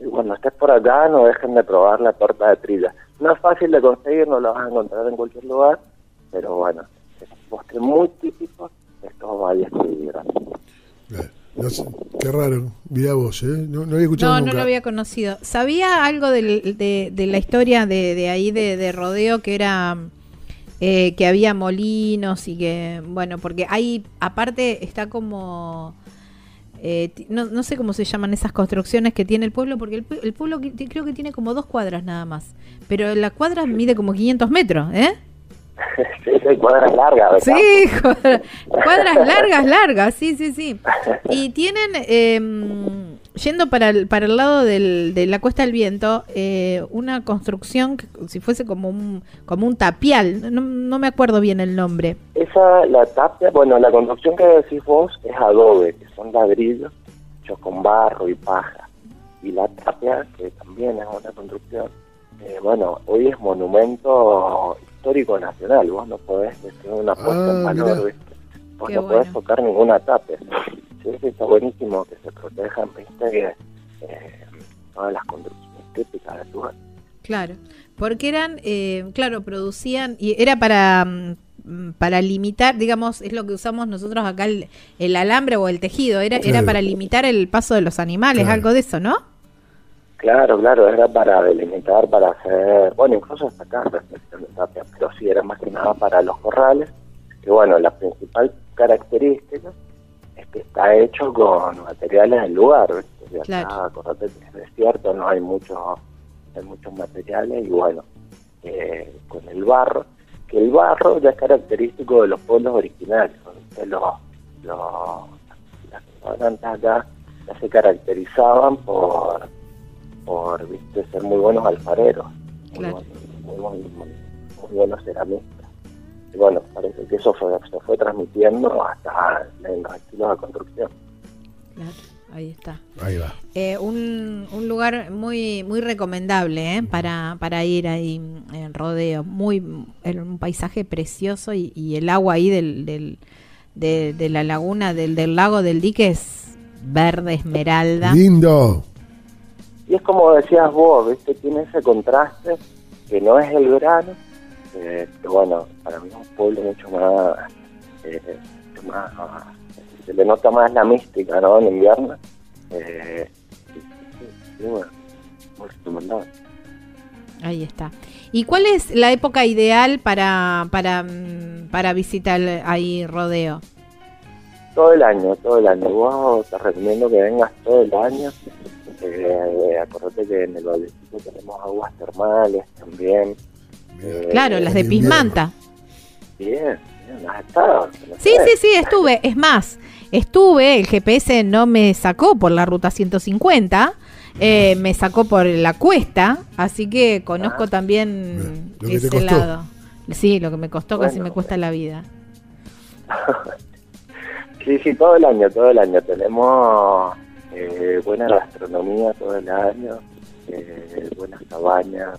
y cuando estés por acá no dejen de probar la torta de trilla. No es fácil de conseguir, no la vas a encontrar en cualquier lugar, pero bueno, es un postre muy típico de estos valles que no qué raro, mira vos, ¿eh? No, no había escuchado No, no lo había conocido. ¿Sabía algo de, de, la historia de, de ahí de, de, rodeo que era eh, que había molinos y que, bueno, porque ahí aparte está como eh, no, no, sé cómo se llaman esas construcciones que tiene el pueblo, porque el, pueblo creo que tiene como dos cuadras nada más. Pero la cuadra mide como 500 metros, ¿eh? sí, cuadras largas. Sí, cuadras, largas, largas, sí, sí, sí. Y tienen, eh, yendo para el, para el lado del, de la Cuesta del Viento, eh, una construcción que si fuese como un, como un tapial, no, no, me acuerdo bien el nombre. Esa, la tapia, bueno, la construcción que decís vos es adobe, que son ladrillos hechos con barro y paja. Y la tapia, que también es una construcción, eh, bueno, hoy es monumento histórico nacional, vos no podés decir una puesta en ah, valor, ¿viste? Vos no podés tocar ninguna tapia. Sí, está buenísimo que se protejan, ¿viste? Eh, todas las construcciones típicas del lugar. Claro, porque eran, eh, claro, producían, y era para mm, para limitar, digamos, es lo que usamos nosotros acá el, el alambre o el tejido, era, era para limitar el paso de los animales, algo de eso, ¿no? Claro, claro, era para delimitar, para hacer, bueno, incluso hasta acá, pero sí era más que nada para los corrales, que bueno, la principal característica es que está hecho con materiales del lugar, claro. acá, es desierto, no hay muchos hay muchos materiales y bueno, eh, con el barro, que el barro ya es característico de los pueblos originarios, los, los, las acá ya se caracterizaban por por ¿viste? ser muy buenos alfareros, muy, buenos ceramistas. Y bueno, parece que eso fue, se fue transmitiendo hasta en los estilos de construcción. Claro, ahí está. Ahí va. Eh, un, un lugar muy muy recomendable ¿eh? para, para ir ahí en rodeo. Muy un paisaje precioso y, el agua ahí del, del de, de, la laguna, del, del lago del dique es verde esmeralda. Lindo. Y es como decías vos, ¿viste? tiene ese contraste que no es el verano, eh, que bueno, para mí es un pueblo mucho más, eh, más, se le nota más la mística, ¿no? En invierno. Eh, y, bueno, muy Ahí está. ¿Y cuál es la época ideal para, para, mm, para visitar ahí Rodeo? Todo el año, todo el año. Vos te recomiendo que vengas todo el año. Eh, acordate que en el Valdecito tenemos aguas termales también. Eh, claro, las de Pismanta. Bien, bien, has estado. Sí, sí, sí, estuve. Es más, estuve, el GPS no me sacó por la ruta 150. Eh, me sacó por la cuesta, así que conozco ah. también ese lado. Sí, lo que me costó casi me cuesta la vida. sí, sí, todo el año, todo el año. Tenemos eh, buena gastronomía todo el año, eh, buenas cabañas,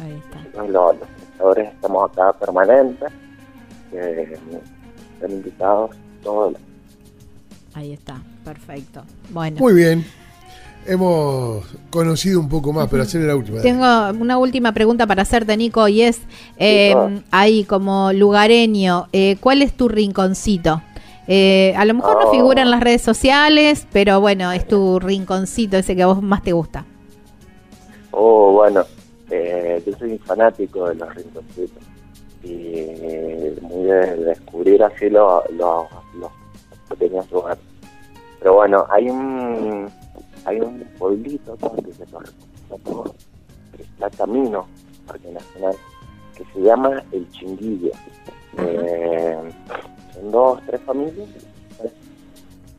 Ahí está. Los, los estamos acá permanentes, eh, están invitados todo el año. Ahí está, perfecto. Bueno. Muy bien. Hemos conocido un poco más, pero hacer la última. Tengo una última pregunta para hacerte, Nico, y es eh, ahí como lugareño, eh, ¿cuál es tu rinconcito? Eh, a lo mejor no figura en las redes sociales, pero bueno, es tu rinconcito ese que a vos más te gusta. Oh, bueno, eh, yo soy fanático de los rinconcitos y muy de, descubrir así los, los, pequeños lugares. Pero bueno, hay un hay un pueblito donde se todo está camino Parque Nacional que se llama El Chinguillo. Eh, son dos, tres familias.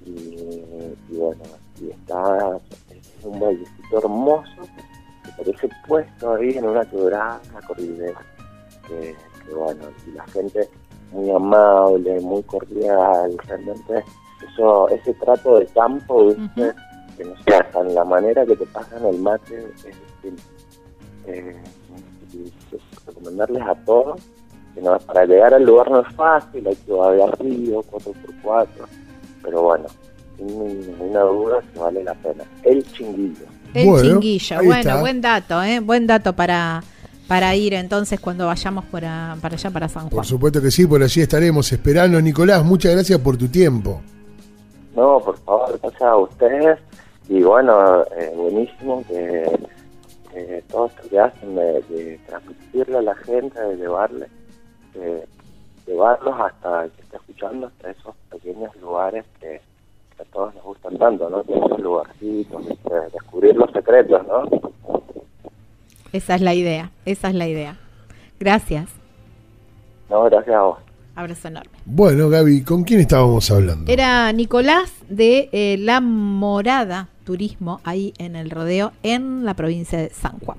Y, bueno, y está es un vallecito hermoso que parece puesto ahí en una quebrada, cordillera. Que, bueno, y la gente muy amable, muy cordial, realmente eso, ese trato de campo, ¿viste? que no sé, hasta en la manera que te pasan el mate es. Eh, recomendarles a todos para llegar al lugar no es fácil, hay que bajar río, 4x4, pero bueno, sin ninguna duda que vale la pena. El chinguillo. El chinguillo, bueno, buen dato, ¿eh? buen dato para, para ir entonces cuando vayamos para, para allá, para San Juan. Por supuesto que sí, por allí estaremos esperando. Nicolás, muchas gracias por tu tiempo. No, por favor, gracias a ustedes. Y bueno, eh, buenísimo que, todo esto que hacen de, de transmitirle a la gente, de llevarle eh, llevarlos hasta que esté escuchando, hasta esos pequeños lugares que, a todos nos gustan tanto, ¿no? Esos lugarcitos, descubrir los secretos, ¿no? Esa es la idea, esa es la idea. Gracias. No, gracias a vos. Abrazo enorme. Bueno, Gaby, ¿con quién estábamos hablando? Era Nicolás de eh, La Morada Turismo, ahí en el rodeo, en la provincia de San Juan.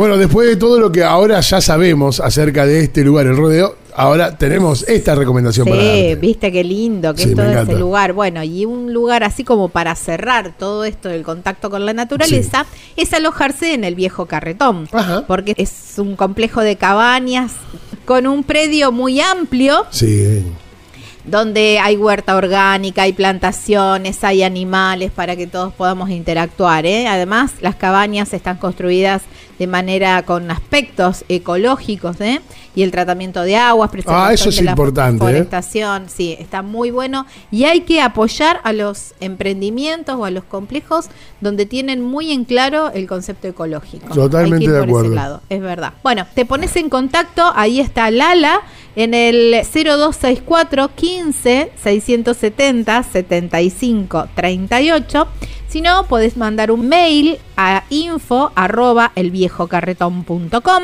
Bueno, después de todo lo que ahora ya sabemos acerca de este lugar, el rodeo, ahora tenemos esta recomendación sí, para darte. viste qué lindo que es todo ese lugar. Bueno, y un lugar así como para cerrar todo esto del contacto con la naturaleza es alojarse en el viejo carretón. Porque es un complejo de cabañas con un predio muy amplio. Sí donde hay huerta orgánica, hay plantaciones, hay animales para que todos podamos interactuar. ¿eh? Además, las cabañas están construidas de manera con aspectos ecológicos ¿eh? y el tratamiento de aguas, ah, eso es de importante, la ¿eh? forestación, sí, está muy bueno y hay que apoyar a los emprendimientos o a los complejos donde tienen muy en claro el concepto ecológico. Totalmente de acuerdo. es verdad. Bueno, te pones en contacto, ahí está Lala en el 0264 15 670 75 38 si no, podés mandar un mail a info arroba elviejocarretón.com.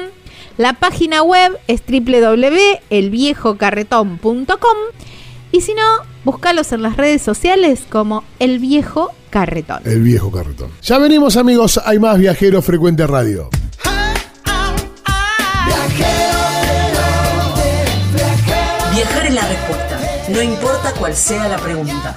La página web es www.elviejocarretón.com. Y si no, búscalos en las redes sociales como El Viejo Carretón. El Viejo Carretón. Ya venimos amigos, hay más Viajeros Frecuente Radio. Viajar es la respuesta, no importa cuál sea la pregunta.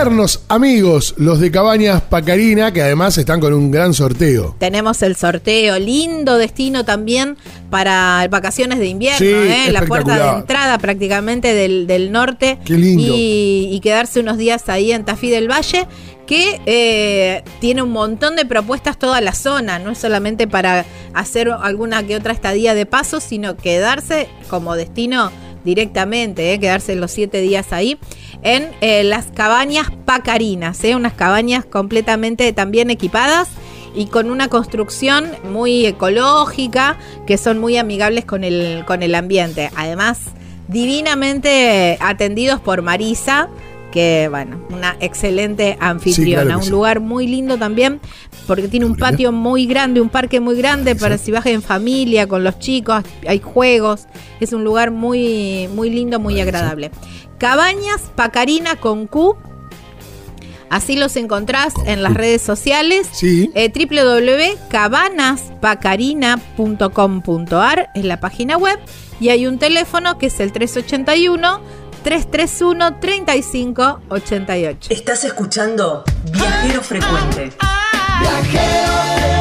Eternos amigos, los de Cabañas Pacarina, que además están con un gran sorteo. Tenemos el sorteo, lindo destino también para vacaciones de invierno, Sí, ¿eh? la puerta de entrada prácticamente del, del norte. Qué lindo. Y, y quedarse unos días ahí en Tafí del Valle, que eh, tiene un montón de propuestas toda la zona, no es solamente para hacer alguna que otra estadía de paso, sino quedarse como destino directamente, ¿eh? quedarse los siete días ahí, en eh, las cabañas pacarinas, ¿eh? unas cabañas completamente también equipadas y con una construcción muy ecológica, que son muy amigables con el, con el ambiente. Además, divinamente atendidos por Marisa, que bueno, una excelente anfitriona, claro un sí. lugar muy lindo también, porque tiene un patio muy grande, un parque muy grande para si vas en familia, con los chicos, hay juegos, es un lugar muy, muy lindo, muy agradable. Cabañas Pacarina con Q, así los encontrás en las redes sociales. Sí. Eh, www.cabanaspacarina.com.ar es la página web y hay un teléfono que es el 381 331 3588. Estás escuchando Viajero Frecuente. Explorar,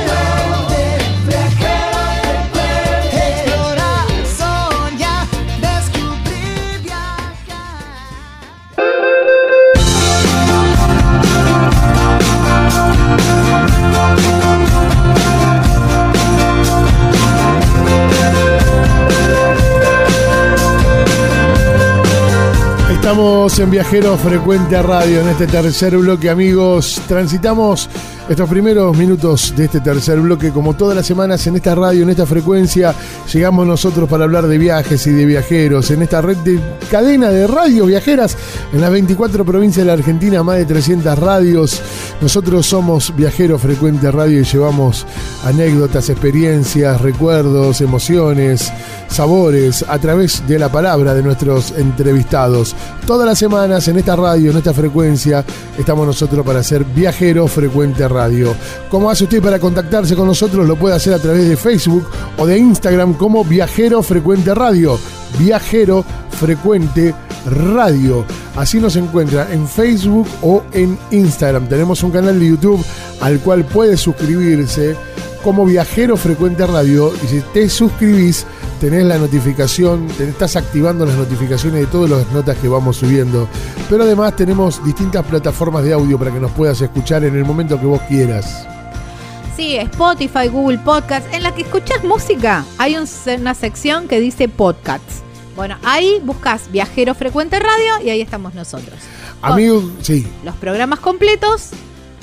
En Viajero Frecuente Radio en este tercer bloque, amigos. Transitamos estos primeros minutos de este tercer bloque, como todas las semanas en esta radio, en esta frecuencia, llegamos nosotros para hablar de viajes y de viajeros, en esta red de cadena de radios viajeras en las 24 provincias de la Argentina, más de 300 radios. Nosotros somos Viajero Frecuente Radio y llevamos anécdotas, experiencias, recuerdos, emociones, sabores a través de la palabra de nuestros entrevistados. Todas las semanas en esta radio, en esta frecuencia, estamos nosotros para hacer Viajero Frecuente Radio. ¿Cómo hace usted para contactarse con nosotros? Lo puede hacer a través de Facebook o de Instagram como Viajero Frecuente Radio. Viajero Frecuente Radio. Así nos encuentra en Facebook o en Instagram. Tenemos un canal de YouTube al cual puede suscribirse como Viajero Frecuente Radio. Y si te suscribís, tenés la notificación, te estás activando las notificaciones de todas las notas que vamos subiendo. Pero además tenemos distintas plataformas de audio para que nos puedas escuchar en el momento que vos quieras. Sí, Spotify, Google Podcast, en la que escuchas música. Hay un- una sección que dice podcasts. Bueno, ahí buscas Viajero Frecuente Radio y ahí estamos nosotros. Con Amigo, sí, los programas completos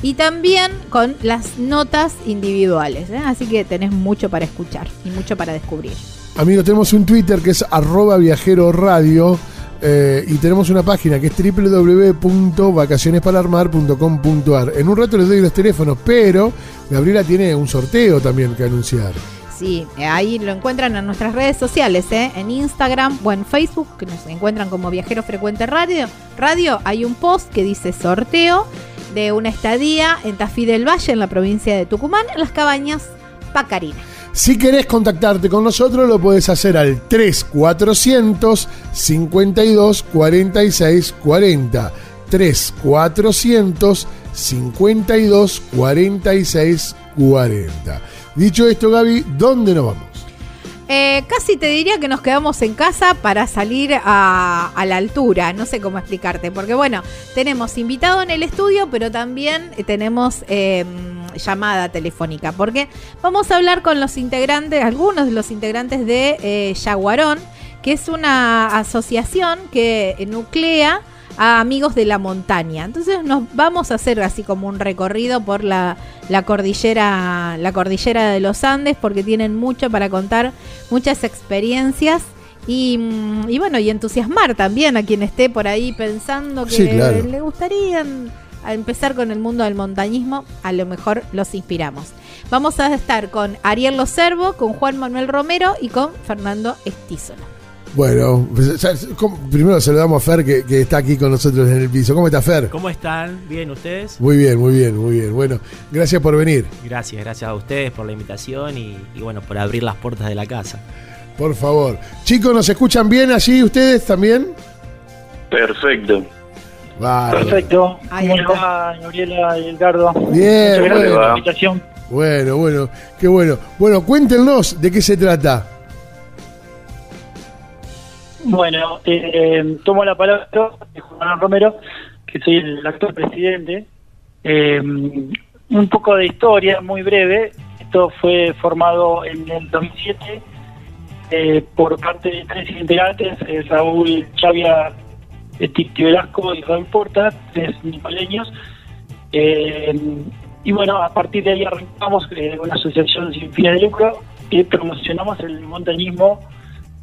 y también con las notas individuales. ¿eh? Así que tenés mucho para escuchar y mucho para descubrir. Amigos, tenemos un Twitter que es arroba viajero radio eh, y tenemos una página que es www.vacacionespalarmar.com.ar. En un rato les doy los teléfonos, pero Gabriela tiene un sorteo también que anunciar. Sí, ahí lo encuentran en nuestras redes sociales, ¿eh? en Instagram o en Facebook, que nos encuentran como Viajero Frecuente Radio. Radio, hay un post que dice sorteo de una estadía en Tafí del Valle, en la provincia de Tucumán, en las cabañas Pacarina. Si querés contactarte con nosotros, lo puedes hacer al 3400 52 46 40. 3400 52 46 40. Dicho esto, Gaby, ¿dónde nos vamos? Eh, casi te diría que nos quedamos en casa para salir a, la altura. No sé cómo explicarte, porque bueno, tenemos invitado en el estudio, pero también tenemos em, llamada telefónica, porque vamos a hablar con los integrantes, algunos de los integrantes de eh, Yaguarón, que es una asociación que nuclea a Amigos de la Montaña. Entonces nos vamos a hacer así como un recorrido por la, cordillera, la cordillera de los Andes, porque tienen mucho para contar, muchas experiencias. Y, mm, y bueno, y entusiasmar también a quien esté por ahí pensando que le gustaría empezar con el mundo del montañismo, a lo mejor los inspiramos. Vamos a estar con Ariel Loservo, con Juan Manuel Romero y con Fernando Estízola. Bueno, pues, primero saludamos a Fer que, está aquí con nosotros en el piso. ¿Cómo está Fer? ¿Cómo están? ¿Bien ustedes? Muy bien, muy bien, muy bien. Bueno, gracias por venir. Gracias, gracias a ustedes por la invitación y, bueno, por abrir las puertas de la casa. Por favor. Chicos, ¿nos escuchan bien allí ustedes también? Perfecto. Vale. Perfecto. ¿Cómo va, Gabriela y Edgardo? Bien, Muchas gracias por la invitación. Bueno, bueno, qué bueno. Bueno, cuéntenos de qué se trata. Bueno, eh, tomo la palabra de Juan Romero, que soy el actual presidente. Eh, un poco de historia, muy breve. Esto fue formado en el 2007 eh, por parte de tres integrantes, eh, Raúl Chavia, Titi Velasco y Raúl Porta, tres nicoleños. y bueno, a partir de ahí arrancamos una asociación sin fines de lucro y promocionamos el montañismo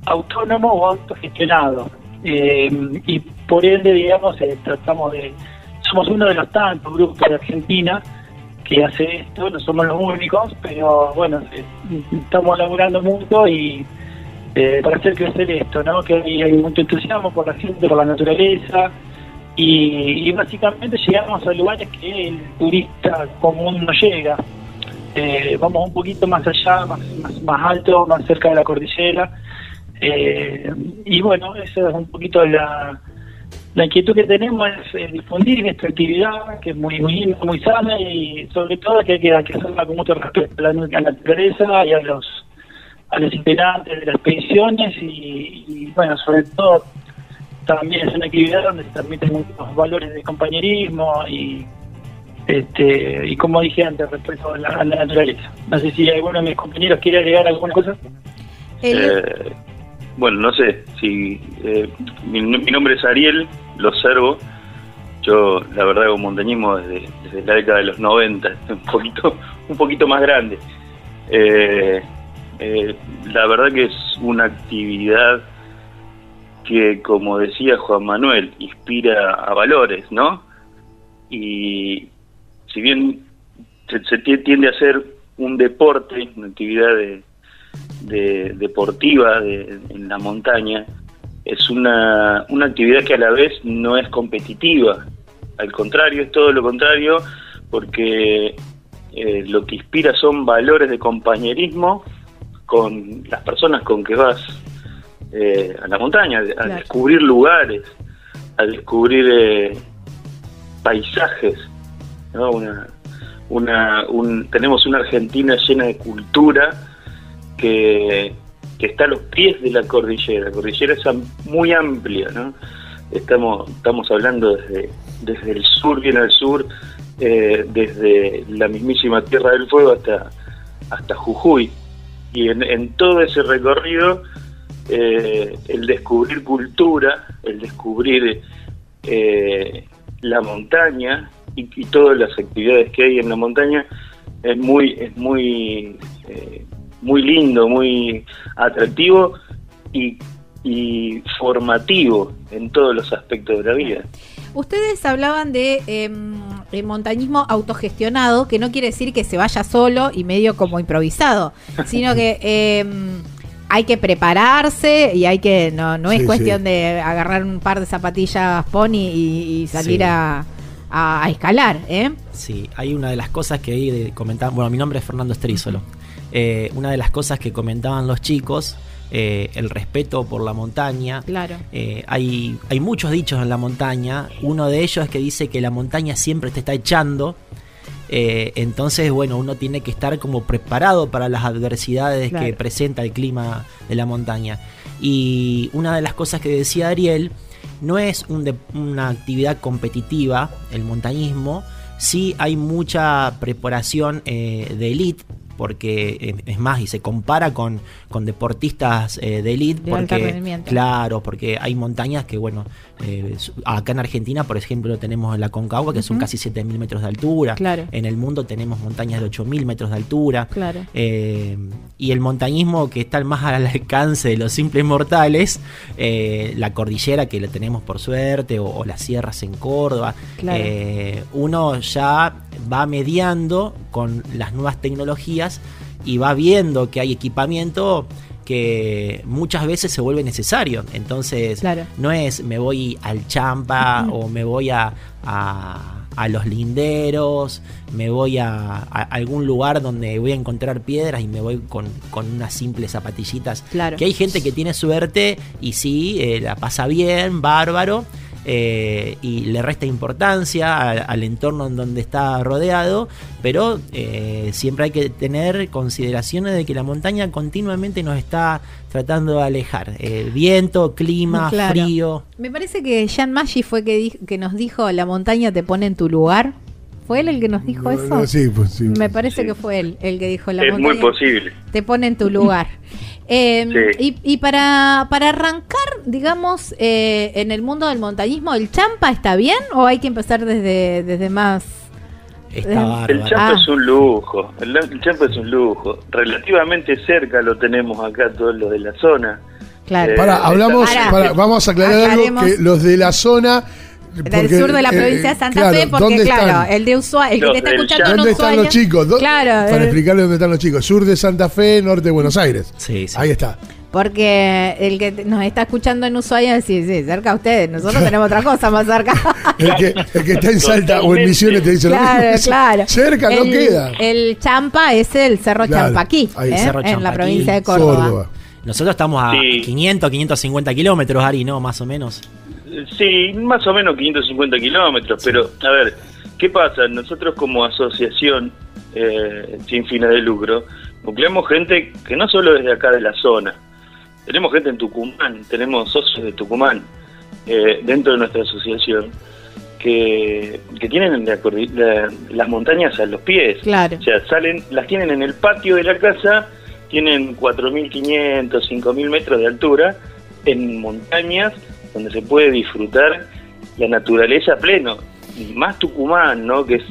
autónomo o autogestionado. Eh, y por ende, digamos, eh, tratamos de. Somos uno de los tantos grupos de Argentina que hace esto, no somos los únicos, pero bueno, eh, estamos laburando mucho y para hacer crecer esto, ¿no? Que hay, mucho entusiasmo por la gente, por la naturaleza. Y, básicamente llegamos a lugares que el turista común no llega. vamos un poquito más allá, más, más, más alto, más cerca de la cordillera eh, y bueno, esa es un poquito la, la inquietud que tenemos es difundir esta actividad, que es muy, muy muy sana y sobre todo que hay que, hacerla con mucho respeto a la, naturaleza y a los a los integrantes de las expediciones y, bueno, sobre todo también es una actividad donde se transmiten muchos valores de compañerismo y este y como dije antes, respeto a la, naturaleza. No sé si alguno de mis compañeros quiere agregar alguna cosa. Eh, bueno, no sé, si eh, mi, nombre es Ariel, lo observo. Yo, la verdad, hago montañismo desde, la década de los 90, un poquito, un poquito más grande. Eh, eh, la verdad que es una actividad que, como decía Juan Manuel, inspira a valores, ¿no? Y si bien se tiende a ser un deporte, una actividad de, de, deportiva en la montaña es una, una actividad que a la vez no es competitiva. Al contrario, es todo lo contrario, porque eh, lo que inspira son valores de compañerismo con las personas con que vas eh, a la montaña, a descubrir lugares, a descubrir eh, paisajes. ¿no? Una, una, un, tenemos una Argentina llena de cultura que, está a los pies de la cordillera. La cordillera es muy amplia, ¿no? Estamos, estamos hablando desde, desde el sur, bien al sur, eh, desde la mismísima Tierra del Fuego hasta, hasta Jujuy. Y en, todo ese recorrido, eh, el descubrir cultura, el descubrir eh, la montaña y, todas las actividades que hay en la montaña es muy, es muy muy lindo, muy atractivo y, formativo en todos los aspectos de la vida. Ustedes hablaban de em, el montañismo autogestionado, que no quiere decir que se vaya solo y medio como improvisado, sino que em, hay que prepararse y hay que, no, no es cuestión de agarrar un par de zapatillas pony y, salir a, escalar, ¿eh? Sí, hay una de las cosas que ahí comentaban, bueno, mi nombre es Fernando Estrízolo, eh, una de las cosas que comentaban los chicos eh, el respeto por la montaña. Claro. Eh, hay, hay muchos dichos en la montaña. Uno de ellos es que dice que la montaña siempre te está echando. Eh, entonces, bueno, uno tiene que estar como preparado para las adversidades que presenta el clima de la montaña. Y una de las cosas que decía Ariel, no es una actividad competitiva, el montañismo, sí hay mucha preparación de élite porque es más y se compara con, con deportistas eh, de élite porque claro porque hay montañas que bueno eh, acá en Argentina por ejemplo tenemos la Concagua que son casi 7.000 metros de altura. Claro. en el mundo tenemos montañas de 8.000 metros de altura. Claro. Eh, y el montañismo que está más al alcance de los simples mortales la cordillera que la tenemos por suerte o, las sierras en Córdoba. Uno ya va mediando con las nuevas tecnologías y va viendo que hay equipamiento que muchas veces se vuelve necesario. Entonces, no es me voy al champa o me voy a, a, los linderos, me voy a, algún lugar donde voy a encontrar piedras y me voy con, unas simples zapatillitas. Que hay gente que tiene suerte y sí, eh, la pasa bien, bárbaro eh, y le resta importancia al, entorno en donde está rodeado, pero eh, siempre hay que tener consideraciones de que la montaña continuamente nos está tratando de alejar. El viento, clima, frío. Me parece que Jean Maggi fue que, que nos dijo la montaña te pone en tu lugar. ¿Fue él el que nos dijo eso? sí, pues Me parece que fue él el que dijo la es muy posible. Te pone en tu lugar. Em, y, para, para arrancar, digamos, eh, en el mundo del montañismo, ¿el champa está bien o hay que empezar desde, desde más... el champa ah. es un lujo, el, champa es un lujo. Relativamente cerca lo tenemos acá todos los de la zona. Claro. para, hablamos, vamos a aclarar algo que los de la zona del sur de la eh, provincia de Santa Fe, porque claro, el de Ushuaia, el que te está escuchando ¿Dónde están los chicos? claro, para explicarle dónde están los chicos. Sur de Santa Fe, norte de Buenos Aires. Sí, sí. Ahí está. Porque el que nos está escuchando en Ushuaia, sí, sí, cerca a ustedes. Nosotros tenemos otra cosa más cerca. el, que, el, que, está en Salta o en Misiones te dice claro, lo Claro, Cerca no queda. El Champa es el Cerro Champaquí, ¿eh? en la provincia de Córdoba. Nosotros estamos a 500, 550 kilómetros, Ari, ¿no? Más o menos. Sí, más o menos 550 kilómetros, pero a ver, ¿qué pasa? Nosotros como asociación eh, sin fines de lucro, nucleamos gente que no solo es de acá de la zona, tenemos gente en Tucumán, tenemos socios de Tucumán eh, dentro de nuestra asociación que, que tienen las montañas a los pies. Claro. O sea, salen, las tienen en el patio de la casa, tienen 4.500, 5.000 metros de altura en montañas donde se puede disfrutar la naturaleza pleno. Y más Tucumán, ¿no? Que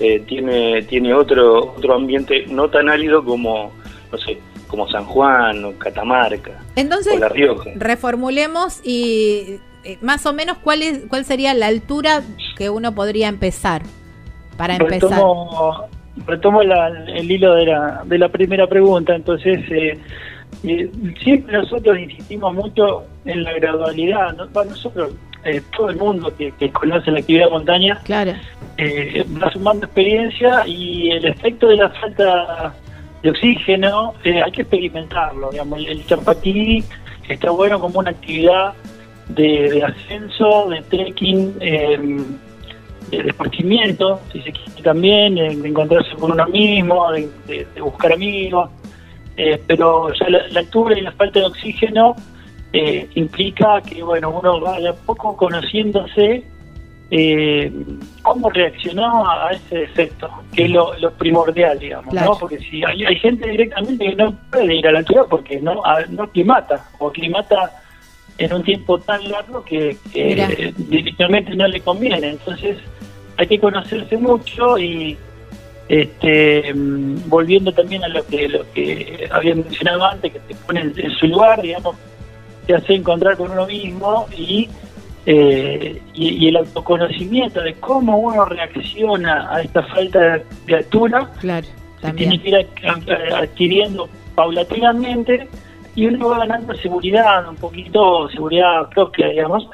eh, tiene, tiene otro, otro ambiente no tan árido como, no sé, como San Juan o Catamarca Entonces, o La Rioja. reformulemos y eh, más o menos cuál, es, cuál sería la altura que uno podría empezar para empezar. Retomo, el hilo de la, de la primera pregunta, entonces... Eh, siempre nosotros insistimos mucho en la gradualidad. nosotros, eh, todo el mundo que, conoce la actividad montaña, claro. Eh, va sumando experiencia y el efecto de la falta de oxígeno eh, hay que experimentarlo. Digamos, el champatí está bueno como una actividad de, ascenso, de trekking, em, de desparcimiento, si se quiere también, de, encontrarse con uno mismo, de buscar amigos. Eh, pero ya la, altura y la falta de oxígeno eh, implica que bueno uno vaya poco conociéndose eh, cómo reaccionó a ese efecto, que es lo, primordial, digamos, ¿no? Porque si hay, gente directamente que no puede ir a la altura porque no, no aclimata, o aclimata en un tiempo tan largo que, que directamente no le conviene. Entonces hay que conocerse mucho y este, mm, volviendo también a lo que lo que había mencionado antes, que te pone en, su lugar, digamos, te hace encontrar con uno mismo y eh, y, el autoconocimiento de cómo uno reacciona a esta falta de altura, claro, tiene que ir adquiriendo paulatinamente y uno va ganando seguridad, un poquito seguridad propia, digamos,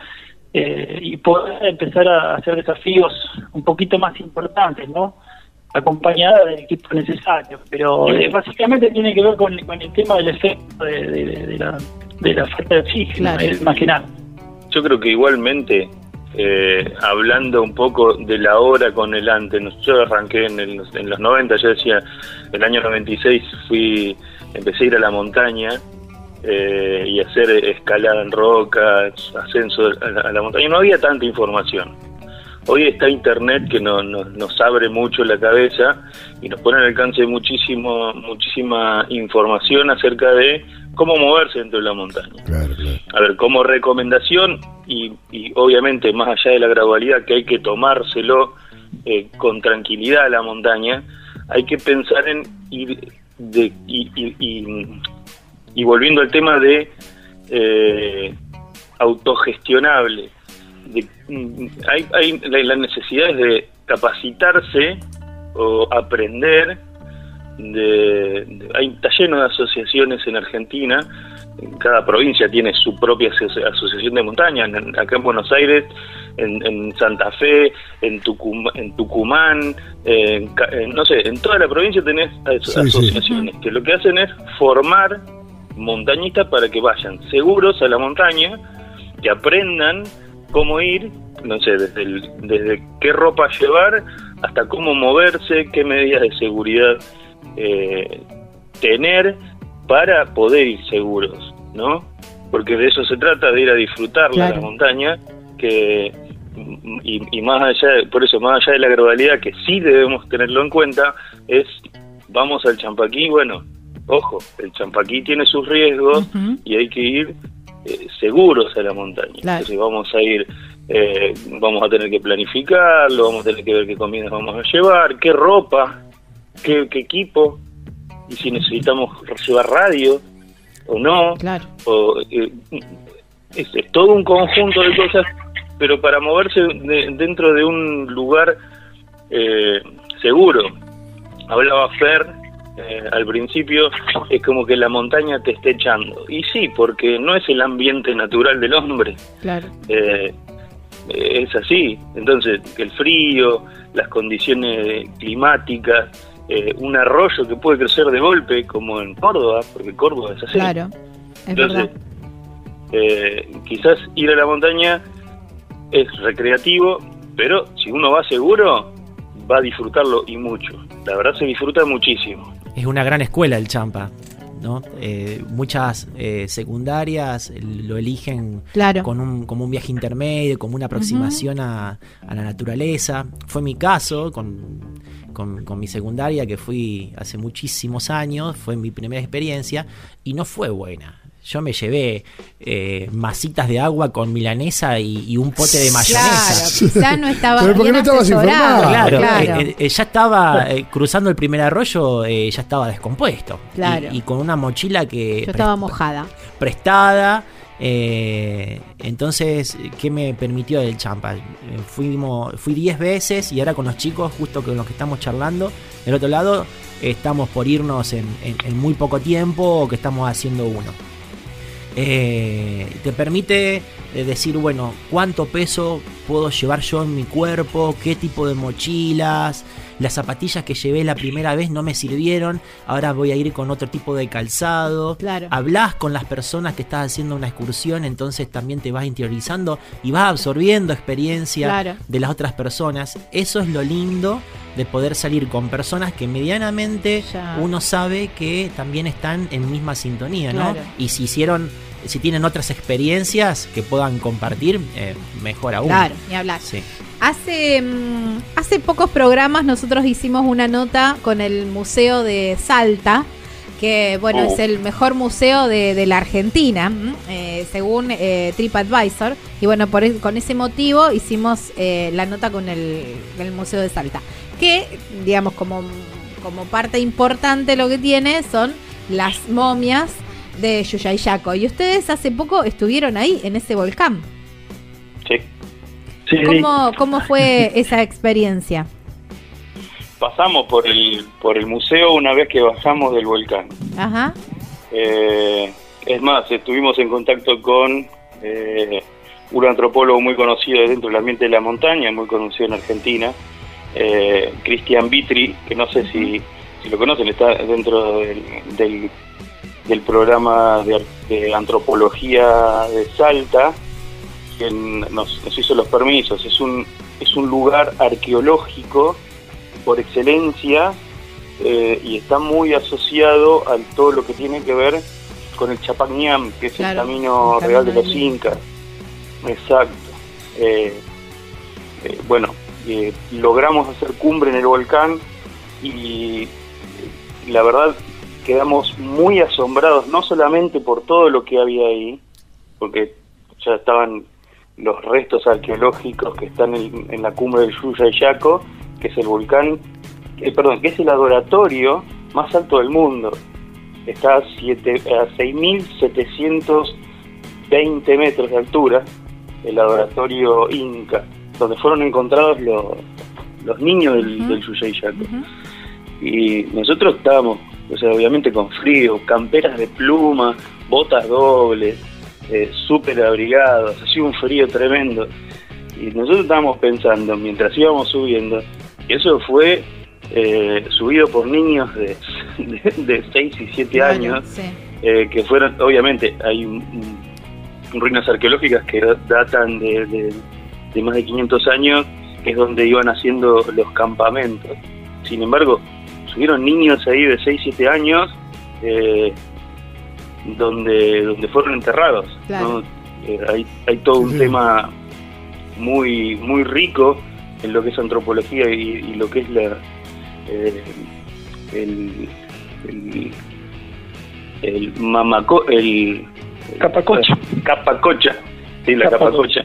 eh, y poder empezar a hacer desafíos un poquito más importantes, ¿no? Acompañada del equipo necesario. Pero eh, básicamente tiene que ver con, el tema del efecto de, la, de la falta de oxígeno, más que nada. Yo creo que igualmente, eh, hablando un poco de la hora con el antes, yo arranqué en, en los 90, yo decía, el año 96 fui, empecé a ir a la montaña eh, y hacer escalada en roca, ascenso a la, montaña. No había tanta información. Hoy está Internet que nos abre mucho la cabeza y nos pone al alcance de muchísimo, muchísima información acerca de cómo moverse dentro de la montaña. A ver, como recomendación y, obviamente más allá de la gradualidad que hay que tomárselo eh, con tranquilidad a la montaña, hay que pensar en ir de, y, volviendo al tema de eh, autogestionable, mm, hay, hay la necesidad de capacitarse o aprender de, hay, está lleno de asociaciones en Argentina, cada provincia tiene su propia asociación de montaña, acá en Buenos Aires, en, Santa Fe, en, en Tucumán, no sé, en toda la provincia tenés asociaciones que lo que hacen es formar montañistas para que vayan seguros a la montaña, que aprendan cómo ir, no sé, desde, desde qué ropa llevar hasta cómo moverse, qué medidas de seguridad eh, tener para poder ir seguros, ¿no? Porque de eso se trata, de ir a disfrutar la montaña, que y, más allá, por eso más allá de la gradualidad que sí debemos tenerlo en cuenta, es vamos al Champaquí, bueno, ojo, el Champaquí tiene sus riesgos y hay que ir eh, seguros a la montaña. Entonces vamos a ir, eh, vamos a tener que planificarlo, vamos a tener que ver qué comidas vamos a llevar, qué ropa, qué, equipo, y si necesitamos llevar radio o no. Claro. O, eh, es, todo un conjunto de cosas, pero para moverse dentro de un lugar eh, seguro. Hablaba Fer eh, al principio, es como que la montaña te esté echando. Y sí, porque no es el ambiente natural del hombre. Claro. es así. Entonces, el frío, las condiciones climáticas, eh, un arroyo que puede crecer de golpe, como en Córdoba, porque Córdoba es así. Claro, Entonces, eh, quizás ir a la montaña es recreativo, pero si uno va seguro, va a disfrutarlo y mucho. La verdad se disfruta muchísimo. Es una gran escuela el Champa. ¿no? Eh, muchas secundarias lo eligen con un, como un viaje intermedio, como una aproximación a, a, la naturaleza. Fue mi caso con con, mi secundaria, que fui hace muchísimos años, fue mi primera experiencia, y no fue buena. Yo me llevé eh, masitas de agua con milanesa y, un pote de mayonesa. Claro, no estaba ¿Pero por qué no estabas informado? Claro, eh, eh, ya estaba cruzando el primer arroyo, ya estaba descompuesto. Claro. Y, con una mochila que... Yo estaba mojada. Prestada eh, entonces, ¿qué me permitió el champa? Eh, fuimos, fui 10 veces y ahora con los chicos, justo con los que estamos charlando, del otro lado, estamos por irnos en, muy poco tiempo o que estamos haciendo uno. Eh, te permite decir, bueno, cuánto peso puedo llevar yo en mi cuerpo, qué tipo de mochilas, las zapatillas que llevé la primera vez no me sirvieron, ahora voy a ir con otro tipo de calzado. Claro. Hablas con las personas que estás haciendo una excursión, entonces también te vas interiorizando y vas absorbiendo experiencia de las otras personas. Eso es lo lindo de poder salir con personas que medianamente uno sabe que también están en misma sintonía, ¿no? Y si hicieron si tienen otras experiencias que puedan compartir, eh, mejor aún. Claro, ni hablar. Sí. Hace, mm, hace pocos programas nosotros hicimos una nota con el Museo de Salta, que bueno, es oh. el mejor museo de, la Argentina, eh, según eh, TripAdvisor. Y bueno, por, e, con ese motivo hicimos eh, la nota con el, el, Museo de Salta, que digamos como, como parte importante lo que tiene son las momias de Yuyayaco. Y ustedes hace poco estuvieron ahí, en ese volcán. Sí. ¿Cómo, ¿Cómo fue esa experiencia? Pasamos por el, por el museo una vez que bajamos del volcán. Ajá. Eh, es más, estuvimos en contacto con eh, un antropólogo muy conocido dentro del ambiente de la montaña, muy conocido en Argentina, eh, Cristian Vitri, que no sé si, si, lo conocen, está dentro del, del, programa de, antropología de Salta, quien nos, nos, hizo los permisos. Es un, es un lugar arqueológico por excelencia eh, y está muy asociado a todo lo que tiene que ver con el Chapañam, que es el camino real de los incas. Exacto. Eh, eh, bueno, logramos hacer cumbre en el volcán y la verdad quedamos muy asombrados, no solamente por todo lo que había ahí, porque ya estaban los restos arqueológicos que están en, la cumbre del Yaco, que es el volcán, eh, perdón, que es el adoratorio más alto del mundo. Está a, a 6.720 metros de altura, el adoratorio Inca, donde fueron encontrados los, los niños del, uh Y nosotros estábamos, o sea, obviamente con frío, camperas de pluma, botas dobles, eh, súper abrigados, hacía un frío tremendo. Y nosotros estábamos pensando, mientras íbamos subiendo, que eso fue eh, subido por niños de, de, 6 y 7 años, eh, que fueron, obviamente, hay ruinas arqueológicas que datan de, de, más de 500 años, que es donde iban haciendo los campamentos. Sin embargo, subieron niños ahí de 6, 7 años, eh, donde, donde fueron enterrados. hay, hay todo un tema muy, muy rico en lo que es antropología y lo que es la, eh, el, el, el mamaco, el capacocha, capacocha, sí, la capacocha,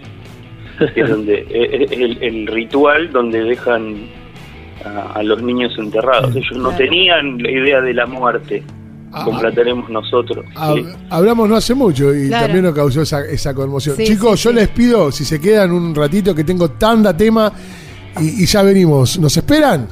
que es donde el, el, ritual donde dejan a, los niños enterrados. Ellos no tenían la idea de la muerte. Ah, como la tenemos nosotros. Hablamos no hace mucho y también nos causó esa, esa conmoción. Chicos, yo les pido, si se quedan un ratito, que tengo tanta tema y, y ya venimos. ¿Nos esperan?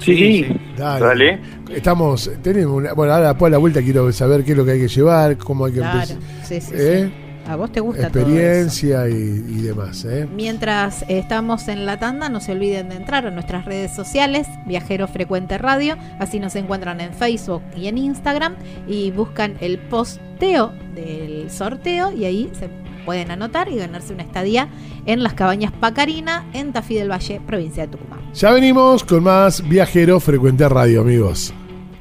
Sí, Dale. Estamos, tenemos una, bueno, ahora después de la vuelta quiero saber qué es lo que hay que llevar, cómo hay que empezar. Sí, sí, ¿Eh? A vos te gusta Experiencia Y, y, demás. ¿eh? Mientras estamos en la tanda, no se olviden de entrar a nuestras redes sociales, Viajero Frecuente Radio. Así nos encuentran en Facebook y en Instagram. Y buscan el posteo del sorteo y ahí se pueden anotar y ganarse una estadía en las cabañas Pacarina, en Tafí del Valle, provincia de Tucumán. Ya venimos con más Viajero Frecuente Radio, amigos.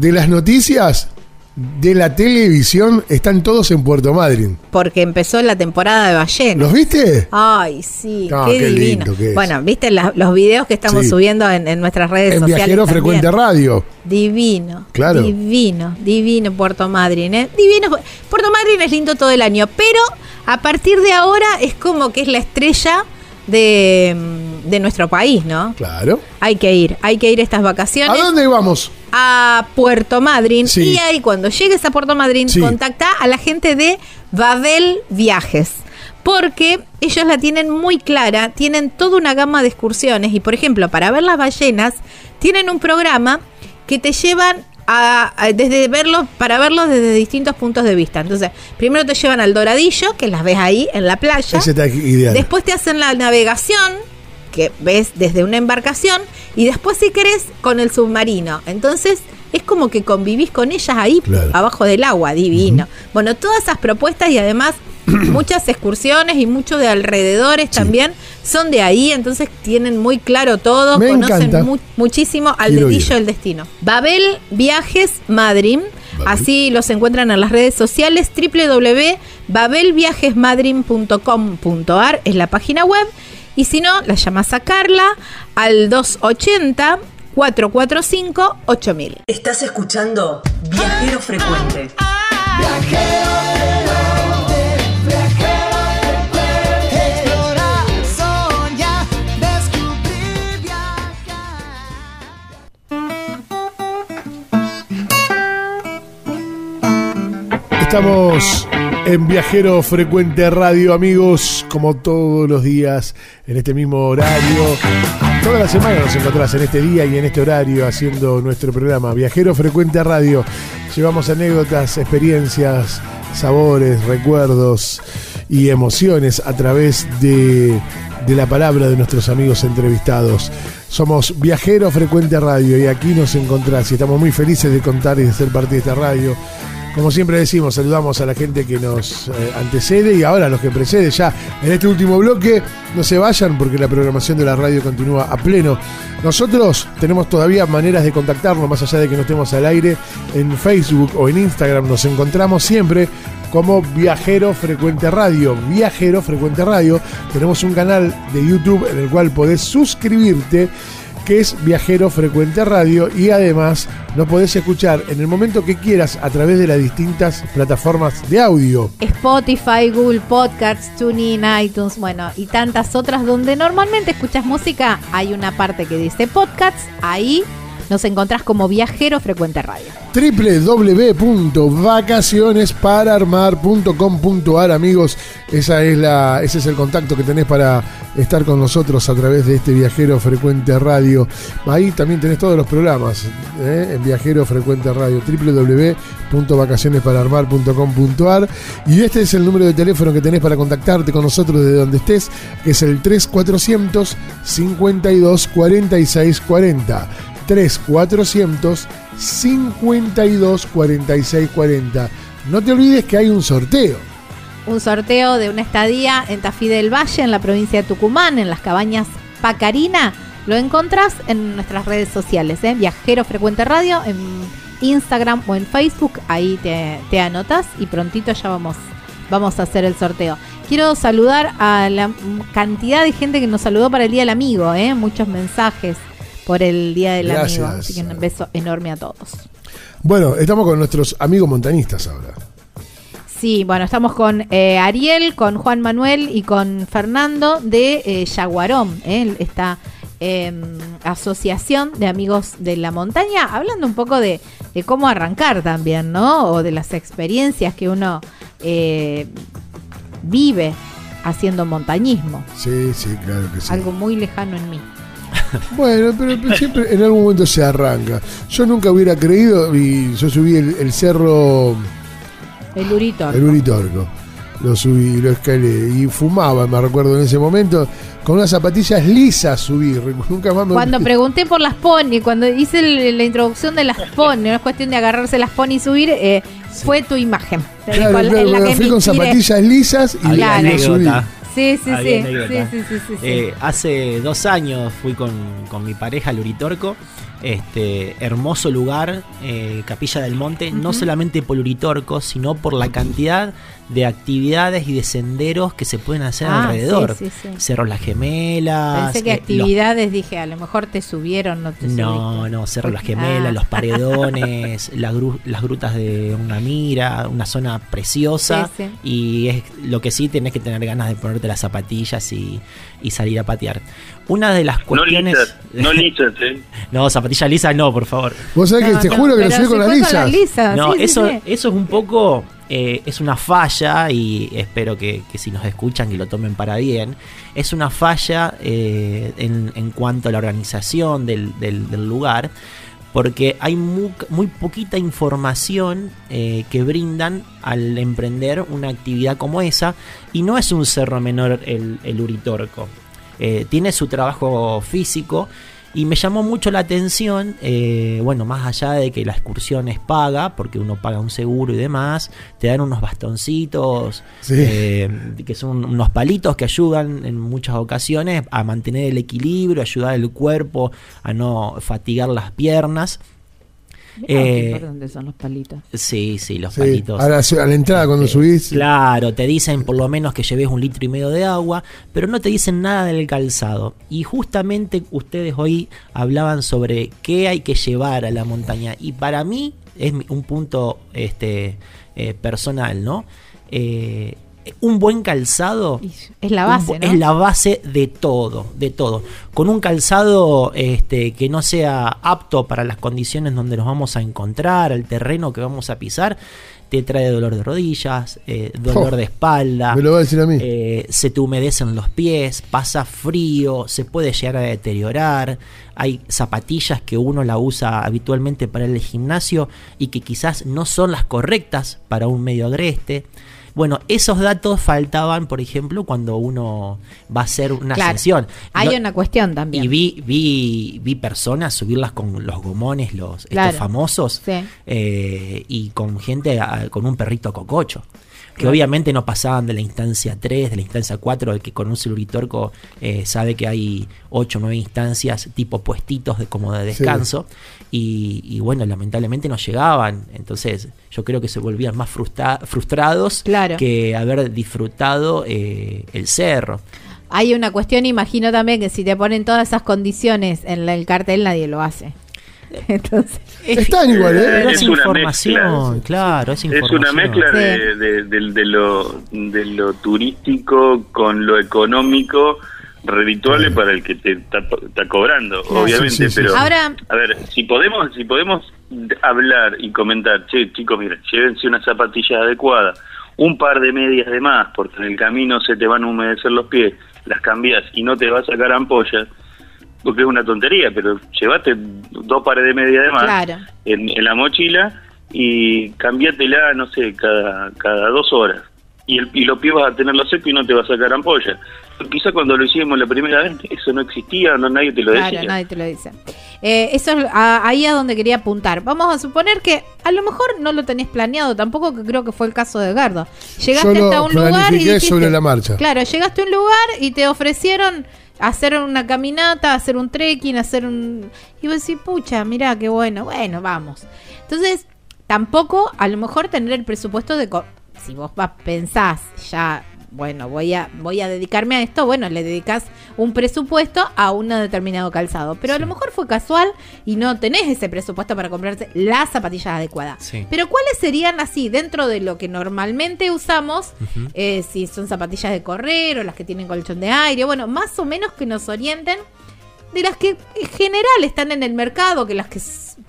De las noticias de la televisión están todos en Puerto Madryn. Porque empezó la temporada de ballenas. ¿Los viste? Ay, sí, qué, divino. bueno, viste los videos que estamos subiendo en, nuestras redes en sociales. Viajero Frecuente Radio. Divino. Claro. Divino, divino Puerto Madryn. ¿eh? Divino. Puerto Madryn es lindo todo el año, pero a partir de ahora es como que es la estrella de, de nuestro país, ¿no? Claro. Hay que ir, hay que ir estas vacaciones. ¿A dónde vamos? A Puerto Madryn. Y ahí cuando llegues a Puerto Madryn, contacta a la gente de Babel Viajes. Porque ellos la tienen muy clara, tienen toda una gama de excursiones y por ejemplo, para ver las ballenas, tienen un programa que te llevan desde verlos, para verlos desde distintos puntos de vista. Entonces, primero te llevan al Doradillo, que las ves ahí en la playa. Después te hacen la navegación, que ves desde una embarcación. Y después, si querés, con el submarino. Entonces, es como que convivís con ellas ahí abajo del agua, divino. Bueno, todas esas propuestas y además muchas excursiones y muchos de alrededores también son de ahí, entonces tienen muy claro todo, conocen muchísimo al dedillo del destino. Babel Viajes Madrid. Así los encuentran en las redes sociales www.babelviajesmadrim.com.ar es la página web y si no, la llamas a Carla al 280 445 8000. Estás escuchando Viajero Frecuente. Viajero Estamos en Viajero Frecuente Radio, amigos, como todos los días, en este mismo horario. Toda la semana nos encontrás en este día y en este horario haciendo nuestro programa Viajero Frecuente Radio. Llevamos anécdotas, experiencias, sabores, recuerdos y emociones a través de, de la palabra de nuestros amigos entrevistados. Somos Viajero Frecuente Radio y aquí nos encontrás y estamos muy felices de contar y de ser parte de esta radio como siempre decimos, saludamos a la gente que nos eh, antecede y ahora a los que preceden ya en este último bloque. No se vayan porque la programación de la radio continúa a pleno. Nosotros tenemos todavía maneras de contactarnos, más allá de que no estemos al aire, en Facebook o en Instagram. Nos encontramos siempre como Viajero Frecuente Radio. Viajero Frecuente Radio. Tenemos un canal de YouTube en el cual podés suscribirte que es Viajero Frecuente Radio y además lo podés escuchar en el momento que quieras a través de las distintas plataformas de audio. Spotify, Google Podcasts, TuneIn, iTunes, bueno, y tantas otras donde normalmente escuchas música, hay una parte que dice podcasts, ahí nos encontrás como Viajero Frecuente Radio. www.vacacionespararmar.com.ar amigos, esa es la, ese es el contacto que tenés para estar con nosotros a través de este Viajero Frecuente Radio. Ahí también tenés todos los programas ¿eh? en Viajero Frecuente Radio, www.vacacionespararmar.com.ar y este es el número de teléfono que tenés para contactarte con nosotros desde donde estés, que es el 3400 52 46 40. 3400 52 46 40. No te olvides que hay un sorteo. Un sorteo de una estadía en Tafí del Valle, en la provincia de Tucumán, en las cabañas Pacarina. Lo encontrás en nuestras redes sociales, ¿eh? Viajero Frecuente Radio, en Instagram o en Facebook. Ahí te, anotas y prontito ya vamos, vamos a hacer el sorteo. Quiero saludar a la cantidad de gente que nos saludó para el Día del Amigo, ¿eh? muchos mensajes por el Día del Amigo. Así que un beso enorme a todos. Bueno, estamos con nuestros amigos montañistas ahora. Sí, bueno, estamos con eh, Ariel, con Juan Manuel y con Fernando de eh, Yaguarón, eh, esta em, asociación de amigos de la montaña, hablando un poco de, cómo arrancar también, ¿no? O de las experiencias que uno vive haciendo montañismo. Sí, sí, claro que sí. Algo muy lejano en mí. Bueno, pero, siempre en algún momento se arranca. Yo nunca hubiera creído, y yo subí el, cerro. El Uritorco. El Uritorco. Lo subí, lo escalé. Y fumaba, me recuerdo en ese momento. Con unas zapatillas lisas subí. Nunca más Cuando pregunté por las pony, cuando hice la introducción de las pony, no es cuestión de agarrarse las pony y subir, eh, fue tu imagen. Claro, fui con zapatillas lisas y, la subí. Sí, sí, sí, sí, eh, hace dos años fui con, mi pareja al Uritorco Este hermoso lugar, eh, Capilla del Monte, no solamente por Uritorco, sino por la cantidad de actividades y de senderos que se pueden hacer ah, alrededor. Cerro Las Gemelas. Pensé que eh, actividades, dije, a lo mejor te subieron, no te No, no, Cerro Las Gemelas, ah. los paredones, las grutas de una mira, una zona preciosa. y es lo que sí tenés que tener ganas de ponerte las zapatillas y, salir a patear. Una de las cuestiones. No lisas, no ¿eh? no, zapatillas lisas no, por favor. Vos sabés que te juro que lo subí con las lisas. no, eso, eso es un poco eh, es una falla, y espero que, si nos escuchan que lo tomen para bien, es una falla eh, en, cuanto a la organización del, lugar, porque hay muy, poquita información eh, que brindan al emprender una actividad como esa, y no es un cerro menor el, el Uritorco. Tiene su trabajo físico, y me llamó mucho la atención, eh, bueno, más allá de que la excursión es paga, porque uno paga un seguro y demás, te dan unos bastoncitos, eh, que son unos palitos que ayudan en muchas ocasiones a mantener el equilibrio, ayudar al cuerpo a no fatigar las piernas. Eh, ¿Dónde son los palitos? Sí, sí, los palitos. A la, entrada cuando eh, subís. Claro, te dicen por lo menos que lleves un litro y medio de agua, pero no te dicen nada del calzado. Y justamente ustedes hoy hablaban sobre qué hay que llevar a la montaña. Y para mí es un punto este, eh, personal, ¿no? Eh, un buen calzado es la base, es la base de todo, de todo. Con un calzado este, que no sea apto para las condiciones donde nos vamos a encontrar, el terreno que vamos a pisar, te trae dolor de rodillas, eh, dolor de espalda, me lo va a decir a mí. Eh, se te humedecen los pies, pasa frío, se puede llegar a deteriorar. Hay zapatillas que uno la usa habitualmente para el gimnasio y que quizás no son las correctas para un medio agreste. Bueno, esos datos faltaban, por ejemplo, cuando uno va a hacer una sesión. Hay una cuestión también. Y vi, vi, vi personas subirlas con los gomones, los estos famosos, eh, y con gente, con un perrito cococho que obviamente no pasaban de la instancia 3, de la instancia 4, el que con un celuritorco eh, sabe que hay 8 o 9 instancias tipo puestitos de como de descanso y, bueno, lamentablemente no llegaban, entonces yo creo que se volvían más frustrados que haber disfrutado eh, el cerro. Hay una cuestión, imagino también que si te ponen todas esas condiciones en el cartel nadie lo hace. Entonces, Están igual, ¿eh? Es, información, claro, es información. Es una mezcla de, lo, de lo turístico con lo económico redituable para el que te está, cobrando, obviamente, pero Ahora, a ver, si podemos si podemos hablar y comentar, che, chicos, miren, llévense una zapatilla adecuada, un par de medias de más, porque en el camino se te van a humedecer los pies, las cambias y no te va a sacar ampollas, porque es una tontería, pero llevate dos pares de media de más en, la mochila y cambiátela, no sé, cada, cada dos horas. Y, el, y los pies vas a tenerlo seco y no te va a sacar ampolla. Quizá cuando lo hicimos la primera vez eso no existía, no nadie te lo decía. Claro, nadie te lo dice. Eh, eso es ahí a donde quería apuntar. Vamos a suponer que a lo mejor no lo tenés planeado, tampoco que creo que fue el caso de Gardo. Llegaste hasta un lugar y dijiste, sobre la marcha. Claro, llegaste a un lugar y te ofrecieron hacer una caminata, hacer un trekking, hacer un... Y vos decís, pucha, mirá, qué bueno, bueno, vamos. Entonces, tampoco a lo mejor tener el presupuesto de... Si vos pensás ya bueno, voy a, voy a dedicarme a esto, bueno, le dedicas un presupuesto a un determinado calzado. Pero a lo mejor fue casual y no tenés ese presupuesto para comprarse las zapatillas adecuadas. Pero ¿cuáles serían así, dentro de lo que normalmente usamos, eh, si son zapatillas de correr o las que tienen colchón de aire? Bueno, más o menos que nos orienten de las que en general están en el mercado, que las que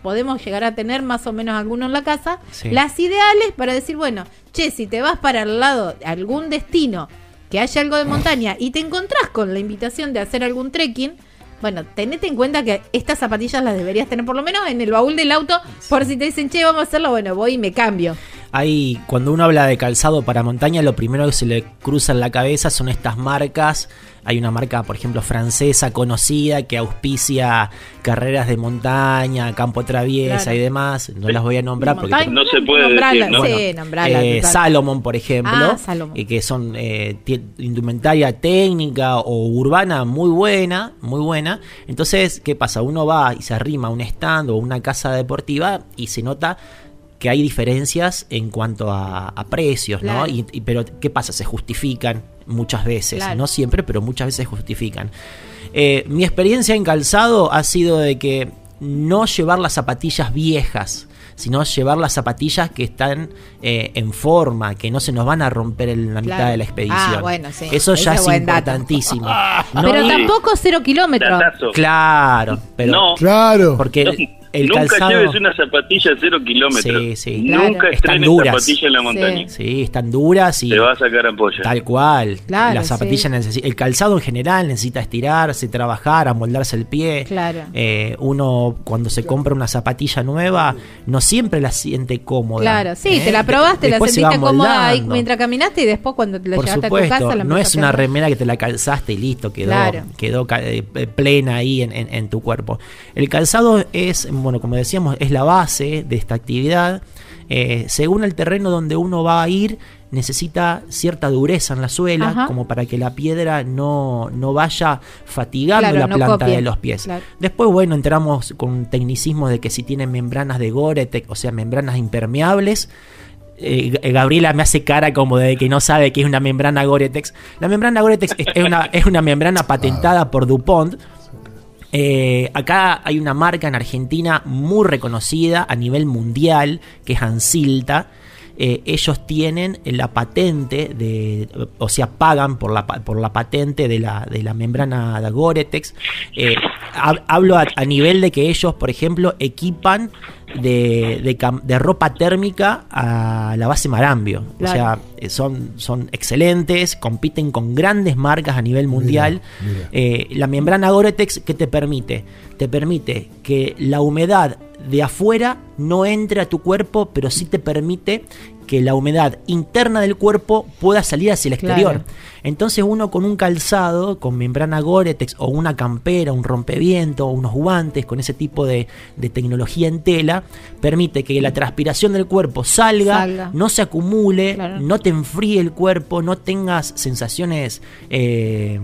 podemos llegar a tener más o menos algunos en la casa, las ideales para decir, bueno, che, si te vas para el lado de algún destino que haya algo de montaña y te encontrás con la invitación de hacer algún trekking, bueno, tenete en cuenta que estas zapatillas las deberías tener por lo menos en el baúl del auto por si te dicen, che, vamos a hacerlo, bueno, voy y me cambio. Hay cuando uno habla de calzado para montaña, lo primero que se le cruza en la cabeza son estas marcas. Hay una marca, por ejemplo, francesa conocida que auspicia carreras de montaña, campo traviesa y demás. No las voy a nombrar porque no se puede decir, ¿no? Eh, Salomon, por ejemplo, ah, y que son eh, indumentaria técnica o urbana muy buena, muy buena. Entonces, ¿qué pasa? Uno va y se arrima a un stand o una casa deportiva y se nota que hay diferencias en cuanto a, precios, ¿no? Y, pero ¿qué pasa? Se justifican muchas veces, no siempre, pero muchas veces se justifican. Eh, mi experiencia en calzado ha sido de que no llevar las zapatillas viejas, sino llevar las zapatillas que están eh, en forma, que no se nos van a romper en la mitad de la expedición. Ah, bueno, sí. Eso ya es importantísimo. pero tampoco cero kilómetros. Claro, pero no. claro. Porque el Nunca lleves una zapatilla a cero kilómetros. Sí, sí. Nunca estrenes zapatilla en la montaña. Sí. están duras y. Te va a sacar ampolla. Tal cual. Claro, la zapatilla necesita. El calzado en general necesita estirarse, trabajar, amoldarse el pie. Claro. Eh, uno, cuando se compra una zapatilla nueva, no siempre la siente cómoda. Claro, sí, ¿eh? te la probaste, la sentiste cómoda ahí mientras caminaste y después cuando te la llevaste a tu casa la No es una remera que te la calzaste y listo, quedó, quedó eh, plena ahí en, en tu cuerpo. El calzado es bueno, como decíamos, es la base de esta actividad. Eh, según el terreno donde uno va a ir, necesita cierta dureza en la suela, como para que la piedra no, vaya fatigando la planta de los pies. Después, bueno, entramos con tecnicismo de que si tiene membranas de Goretec, o sea, membranas impermeables, eh, Gabriela me hace cara como de que no sabe que es una membrana Goretex. La membrana Goretex es, una, es una membrana patentada por DuPont eh, acá hay una marca en Argentina muy reconocida a nivel mundial, que es Ansilta. Eh, ellos tienen la patente de, o sea, pagan por la, por la patente de la, de la membrana de Goretex. Eh, hablo a, nivel de que ellos, por ejemplo, equipan de, de, ropa térmica a la base Marambio. O sea, eh, son, son excelentes, compiten con grandes marcas a nivel mundial. la membrana Goretex, ¿qué te permite? Te permite que la humedad de afuera no entre a tu cuerpo, pero sí te permite que la humedad interna del cuerpo pueda salir hacia el exterior. Entonces uno con un calzado, con membrana Gore-Tex o una campera, un rompeviento o unos guantes con ese tipo de, tecnología en tela, permite que la transpiración del cuerpo salga, no se acumule, no te enfríe el cuerpo, no tengas sensaciones eh,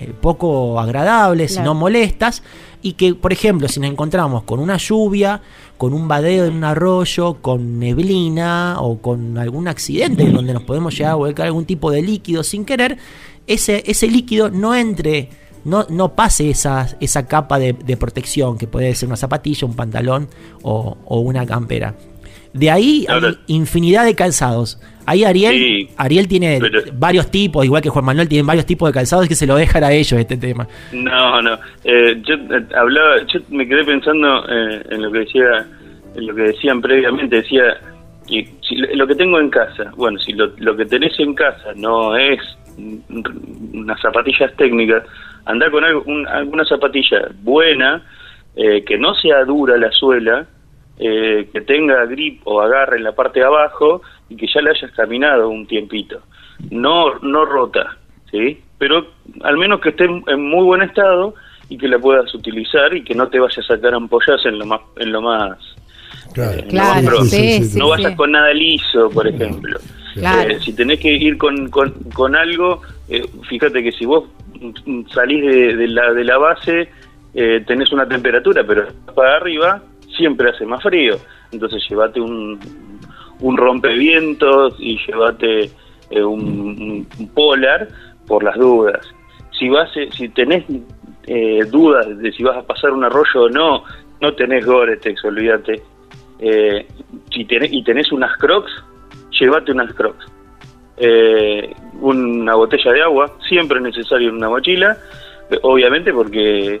eh, poco agradables, no molestas y que, por ejemplo, si nos encontramos con una lluvia, con un vadeo en un arroyo, con neblina o con algún accidente donde nos podemos llegar a volcar algún tipo de líquido sin querer, ese, ese líquido no entre, no, no pase esa, esa capa de, protección que puede ser una zapatilla, un pantalón o, o una campera. De ahí hay infinidad de calzados. Ahí Ariel, Ariel tiene varios tipos, igual que Juan Manuel, tiene varios tipos de calzados que se lo dejan a ellos este tema. No, no. Eh, yo eh, hablaba, yo me quedé pensando eh, en lo que decía, en lo que decían previamente. Decía, y si lo que tengo en casa, bueno, si lo, lo que tenés en casa no es unas zapatillas técnicas, anda con algo, alguna zapatilla buena, que no sea dura la suela, que tenga grip o agarre en la parte de abajo y que ya le hayas caminado un tiempito. No, no rota, ¿sí? Pero al menos que esté en muy buen estado y que la puedas utilizar y que no te vayas a sacar ampollas en lo más, en lo más Claro, no vayas con nada liso, por ejemplo. Eh, si tenés que ir con, con, algo, eh, fíjate que si vos salís de, la, de la base, eh, tenés una temperatura, pero para arriba siempre hace más frío. Entonces llévate un, un rompevientos y llévate eh, un, polar por las dudas. Si vas, eh, si tenés eh, dudas de si vas a pasar un arroyo o no, no tenés Gore-Tex, olvídate. si tenés, y tenés unas crocs, llévate unas crocs. una botella de agua, siempre es necesario en una mochila, obviamente porque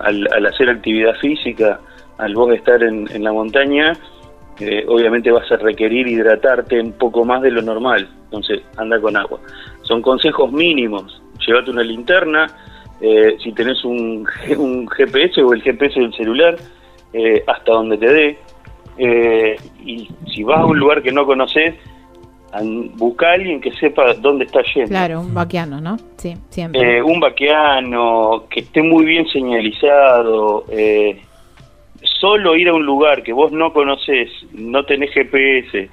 al, hacer actividad física, al vos estar en, en la montaña, obviamente vas a requerir hidratarte un poco más de lo normal, entonces anda con agua. Son consejos mínimos, llévate una linterna, eh, si tenés un, un, GPS o el GPS del celular, eh, hasta donde te dé, Eh, y si vas a un lugar que no conoces, busca a alguien que sepa dónde está yendo. Claro, un vaqueano, ¿no? Sí, siempre. Eh, un vaqueano que esté muy bien señalizado. Eh, solo ir a un lugar que vos no conoces, no tenés GPS,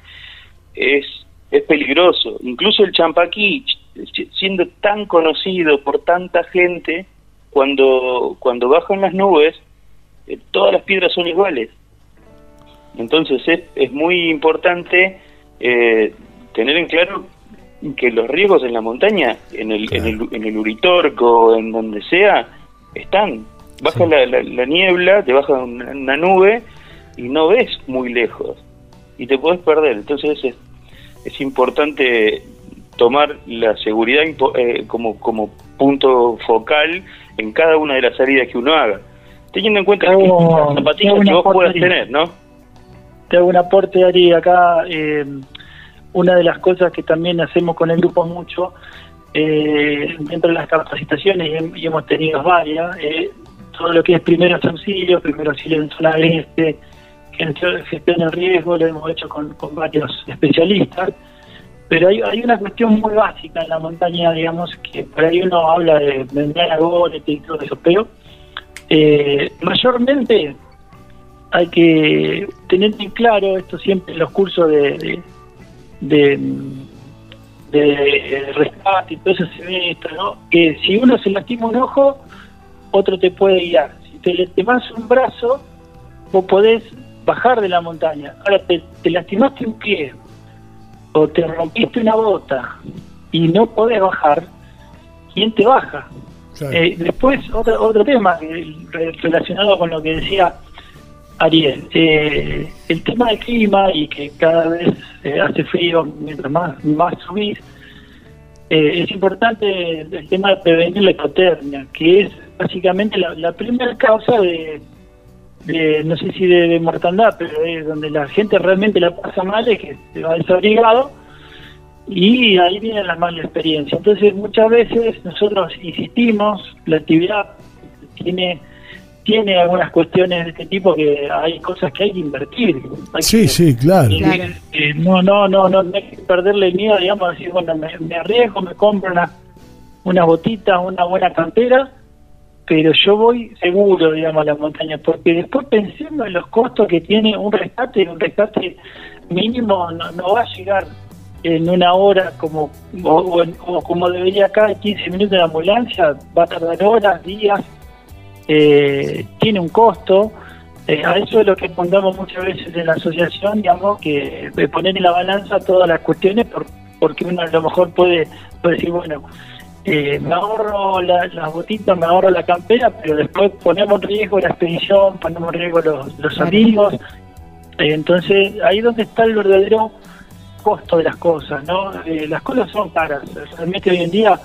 es, es peligroso. Incluso el Champaquí, siendo tan conocido por tanta gente, cuando, cuando bajan las nubes, eh, todas las piedras son iguales. Entonces es, es muy importante eh, tener en claro que los riesgos en la montaña, en el, en el, en el Uritorco, en donde sea, están. Baja la, la, niebla, te baja una, nube y no ves muy lejos y te puedes perder. Entonces es, es importante tomar la seguridad eh, como, como punto focal en cada una de las salidas que uno haga. Teniendo en cuenta que las zapatillas que vos puedas tener, ¿no? Te hago un aporte, Ari, acá. Eh, una de las cosas que también hacemos con el grupo mucho, eh, dentro de las capacitaciones, y, hemos tenido varias, eh, todo lo que es primeros auxilios, primero auxilio en zona este, gestión de riesgo, lo hemos hecho con, varios especialistas, pero hay, hay una cuestión muy básica en la montaña, digamos, que por ahí uno habla de membrana golete y todo eso, pero eh, mayormente hay que tener en claro, esto siempre en los cursos de de, de rescate y todo eso se ve esto, ¿no? Que si uno se lastima un ojo, otro te puede guiar. Si te lastimas un brazo, vos podés bajar de la montaña. Ahora te, lastimaste un pie o te rompiste una bota y no podés bajar, ¿quién te baja? Eh, después, otro, otro tema relacionado con lo que decía Ariel, eh, el tema del clima y que cada vez eh, hace frío mientras más, más subís, es importante el tema de prevenir la hipotermia, que es básicamente la, primera causa de, no sé si de, mortandad, pero es donde la gente realmente la pasa mal, es que se va desabrigado y ahí viene la mala experiencia. Entonces muchas veces nosotros insistimos, la actividad tiene tiene algunas cuestiones de este tipo que hay cosas que hay que invertir. sí, sí, claro. Eh, no, no, no, no, hay que perderle miedo, digamos, decir, bueno, me, arriesgo, me compro una, una botita, una buena cantera, pero yo voy seguro, digamos, a la montaña, porque después pensando en los costos que tiene un rescate, un rescate mínimo no, no va a llegar en una hora como o, como debería acá, 15 minutos de ambulancia, va a tardar horas, días, eh, tiene un costo. Eh, a eso es lo que pondamos muchas veces en la asociación, digamos, que de poner en la balanza todas las cuestiones, por, porque uno a lo mejor puede decir, bueno, eh, me ahorro las botitas, me ahorro la campera, pero después ponemos en riesgo la expedición, ponemos en riesgo los, los amigos. Eh, entonces, ahí es donde está el verdadero costo de las cosas, ¿no? las cosas son caras. Realmente hoy en día,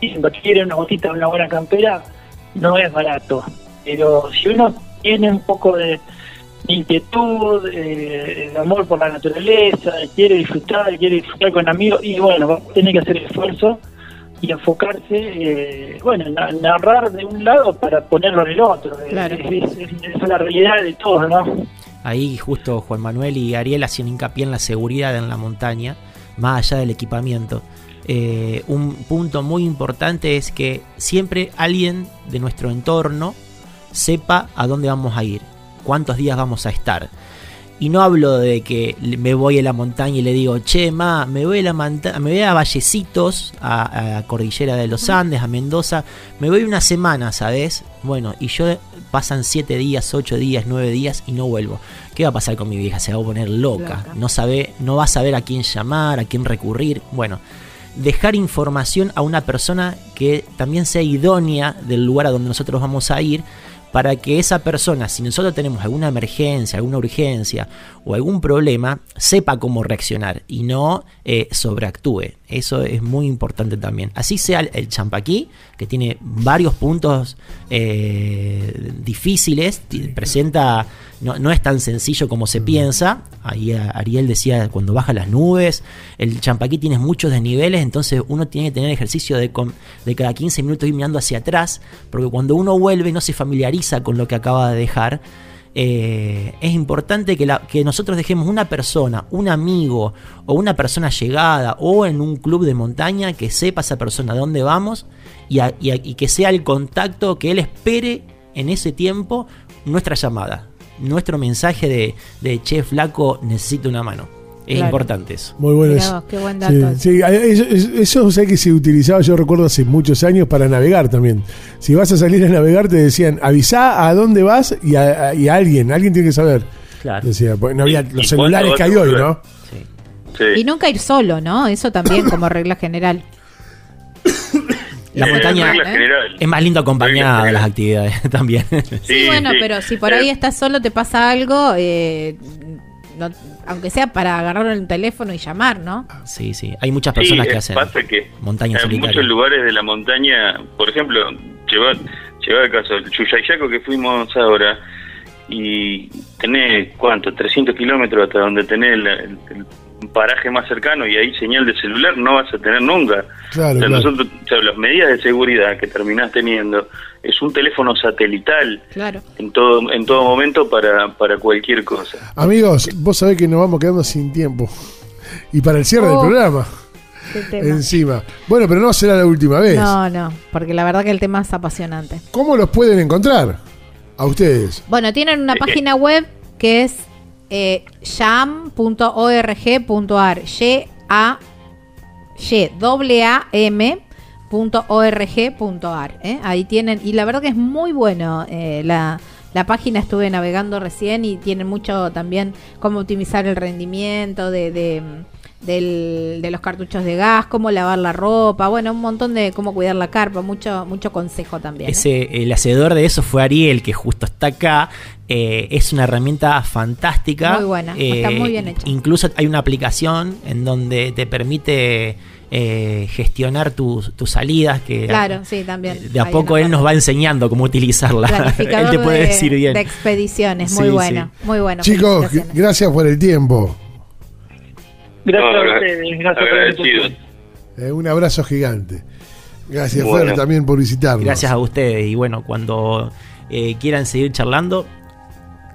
si quieren una botita, una buena campera, no es barato. Pero si uno tiene un poco de inquietud, eh, de amor por la naturaleza, quiere disfrutar, quiere disfrutar con amigos, y bueno, tiene que hacer esfuerzo y enfocarse, eh, bueno, narrar de un lado para ponerlo en el otro. Claro. Es, es, la realidad de todos, ¿no? Ahí justo Juan Manuel y Ariel hacían hincapié en la seguridad en la montaña, más allá del equipamiento. Eh, un punto muy importante es que siempre alguien de nuestro entorno sepa a dónde vamos a ir, cuántos días vamos a estar. Y no hablo de que me voy a la montaña y le digo, che, ma, me voy a, la me voy a Vallecitos, a, la Cordillera de los Andes, a Mendoza, me voy una semana, ¿sabes? Bueno, y yo pasan 7 días, 8 días, 9 días y no vuelvo. ¿Qué va a pasar con mi vieja? Se va a poner loca. No, sabe, no va a saber a quién llamar, a quién recurrir. Bueno, dejar información a una persona que también sea idónea del lugar a donde nosotros vamos a ir para que esa persona, si nosotros tenemos alguna emergencia, alguna urgencia o algún problema, sepa cómo reaccionar y no eh, sobreactúe. Eso es muy importante también. Así sea el champaquí, que tiene varios puntos eh, difíciles, presenta, no, es tan sencillo como se piensa. Ahí Ariel decía, cuando baja las nubes, el champaquí tiene muchos desniveles, entonces uno tiene que tener ejercicio de, de cada 15 minutos ir mirando hacia atrás, porque cuando uno vuelve no se familiariza con lo que acaba de dejar eh, es importante que, la, que nosotros dejemos una persona, un amigo o una persona llegada o en un club de montaña que sepa esa persona dónde vamos y, y que sea el contacto que él espere en ese tiempo nuestra llamada, nuestro mensaje de, de che, flaco, necesito una mano. Es importante eso. Muy bueno eso. Qué buen dato. Sí, eso, sé que se utilizaba, yo recuerdo hace muchos años, para navegar también. Si vas a salir a navegar, te decían, avisa a dónde vas y a, alguien, alguien tiene que saber. Claro. Decía, pues, no había los celulares que hay hoy, ¿no? Sí. Y nunca ir solo, ¿no? Eso también como regla general. La montaña es más lindo acompañada de las actividades también. Sí, bueno, pero si por ahí estás solo, te pasa algo, eh, aunque sea para agarrar el teléfono y llamar, ¿no? Sí, sí. Hay muchas personas que hacen pasa que montañas En muchos lugares de la montaña, por ejemplo, llevar, llevar el caso, el Chuyayaco que fuimos ahora, y tenés, ¿cuánto? 300 kilómetros hasta donde tenés el, paraje más cercano y ahí señal de celular no vas a tener nunca. Claro, nosotros, las medidas de seguridad que terminás teniendo es un teléfono satelital claro. en todo en todo momento para, para cualquier cosa. Amigos, vos sabés que nos vamos quedando sin tiempo. Y para el cierre del oh, programa. Encima. Bueno, pero no será la última vez. No, no, porque la verdad que el tema es apasionante. ¿Cómo los pueden encontrar a ustedes? Bueno, tienen una página web que es eh, jam.org.ar. Y a y a m ¿eh? Ahí tienen, y la verdad que es muy bueno eh, la, la, página, estuve navegando recién y tienen mucho también cómo optimizar el rendimiento de, de, los cartuchos de gas, cómo lavar la ropa, bueno, un montón de cómo cuidar la carpa, mucho, mucho consejo también. ¿eh? Ese, el hacedor de eso fue Ariel, que justo está acá. es una herramienta fantástica. Muy buena, está muy bien hecha. Incluso hay una aplicación en donde te permite eh, gestionar tus, salidas. Que claro, sí, también. De a poco él nos va enseñando cómo utilizarla. él te puede decir bien. De expediciones, muy bueno, muy bueno. Chicos, gracias por el tiempo. Gracias a ustedes, gracias por eh, Un abrazo gigante. Gracias, bueno. también por visitarnos. Gracias a ustedes. Y bueno, cuando eh, quieran seguir charlando,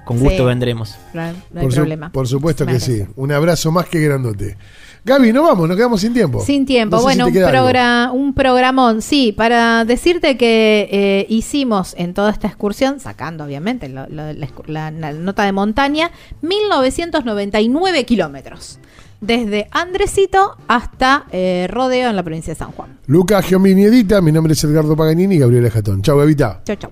con gusto vendremos. No, hay por problema. por supuesto que sí. Un abrazo más que grandote. Gaby, no vamos, nos quedamos sin tiempo. Sin tiempo. bueno, un, un programón, sí, para decirte que eh, hicimos en toda esta excursión, sacando obviamente la, nota de montaña, 1999 kilómetros. Desde Andresito hasta eh, Rodeo en la provincia de San Juan. Lucas Giomini Edita, mi nombre es Edgardo Paganini y Gabriela Jatón. Chau, Gavita. Chau, chau.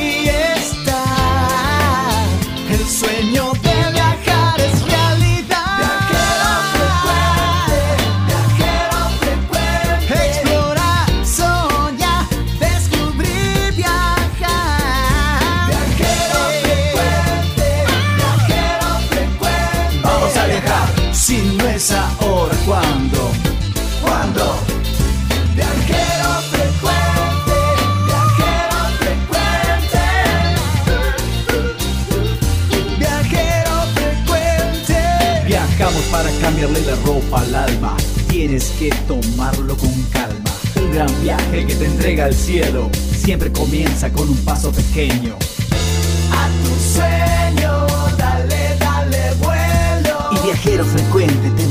ahora, ¿cuándo? ¿Cuándo? Viajero frecuente, viajero frecuente. Viajero frecuente. Viajamos para cambiarle la ropa al alma. Tienes que tomarlo con calma. El gran viaje que te entrega al cielo siempre comienza con un paso pequeño. A tu sueño, dale, dale vuelo. Y viajero frecuente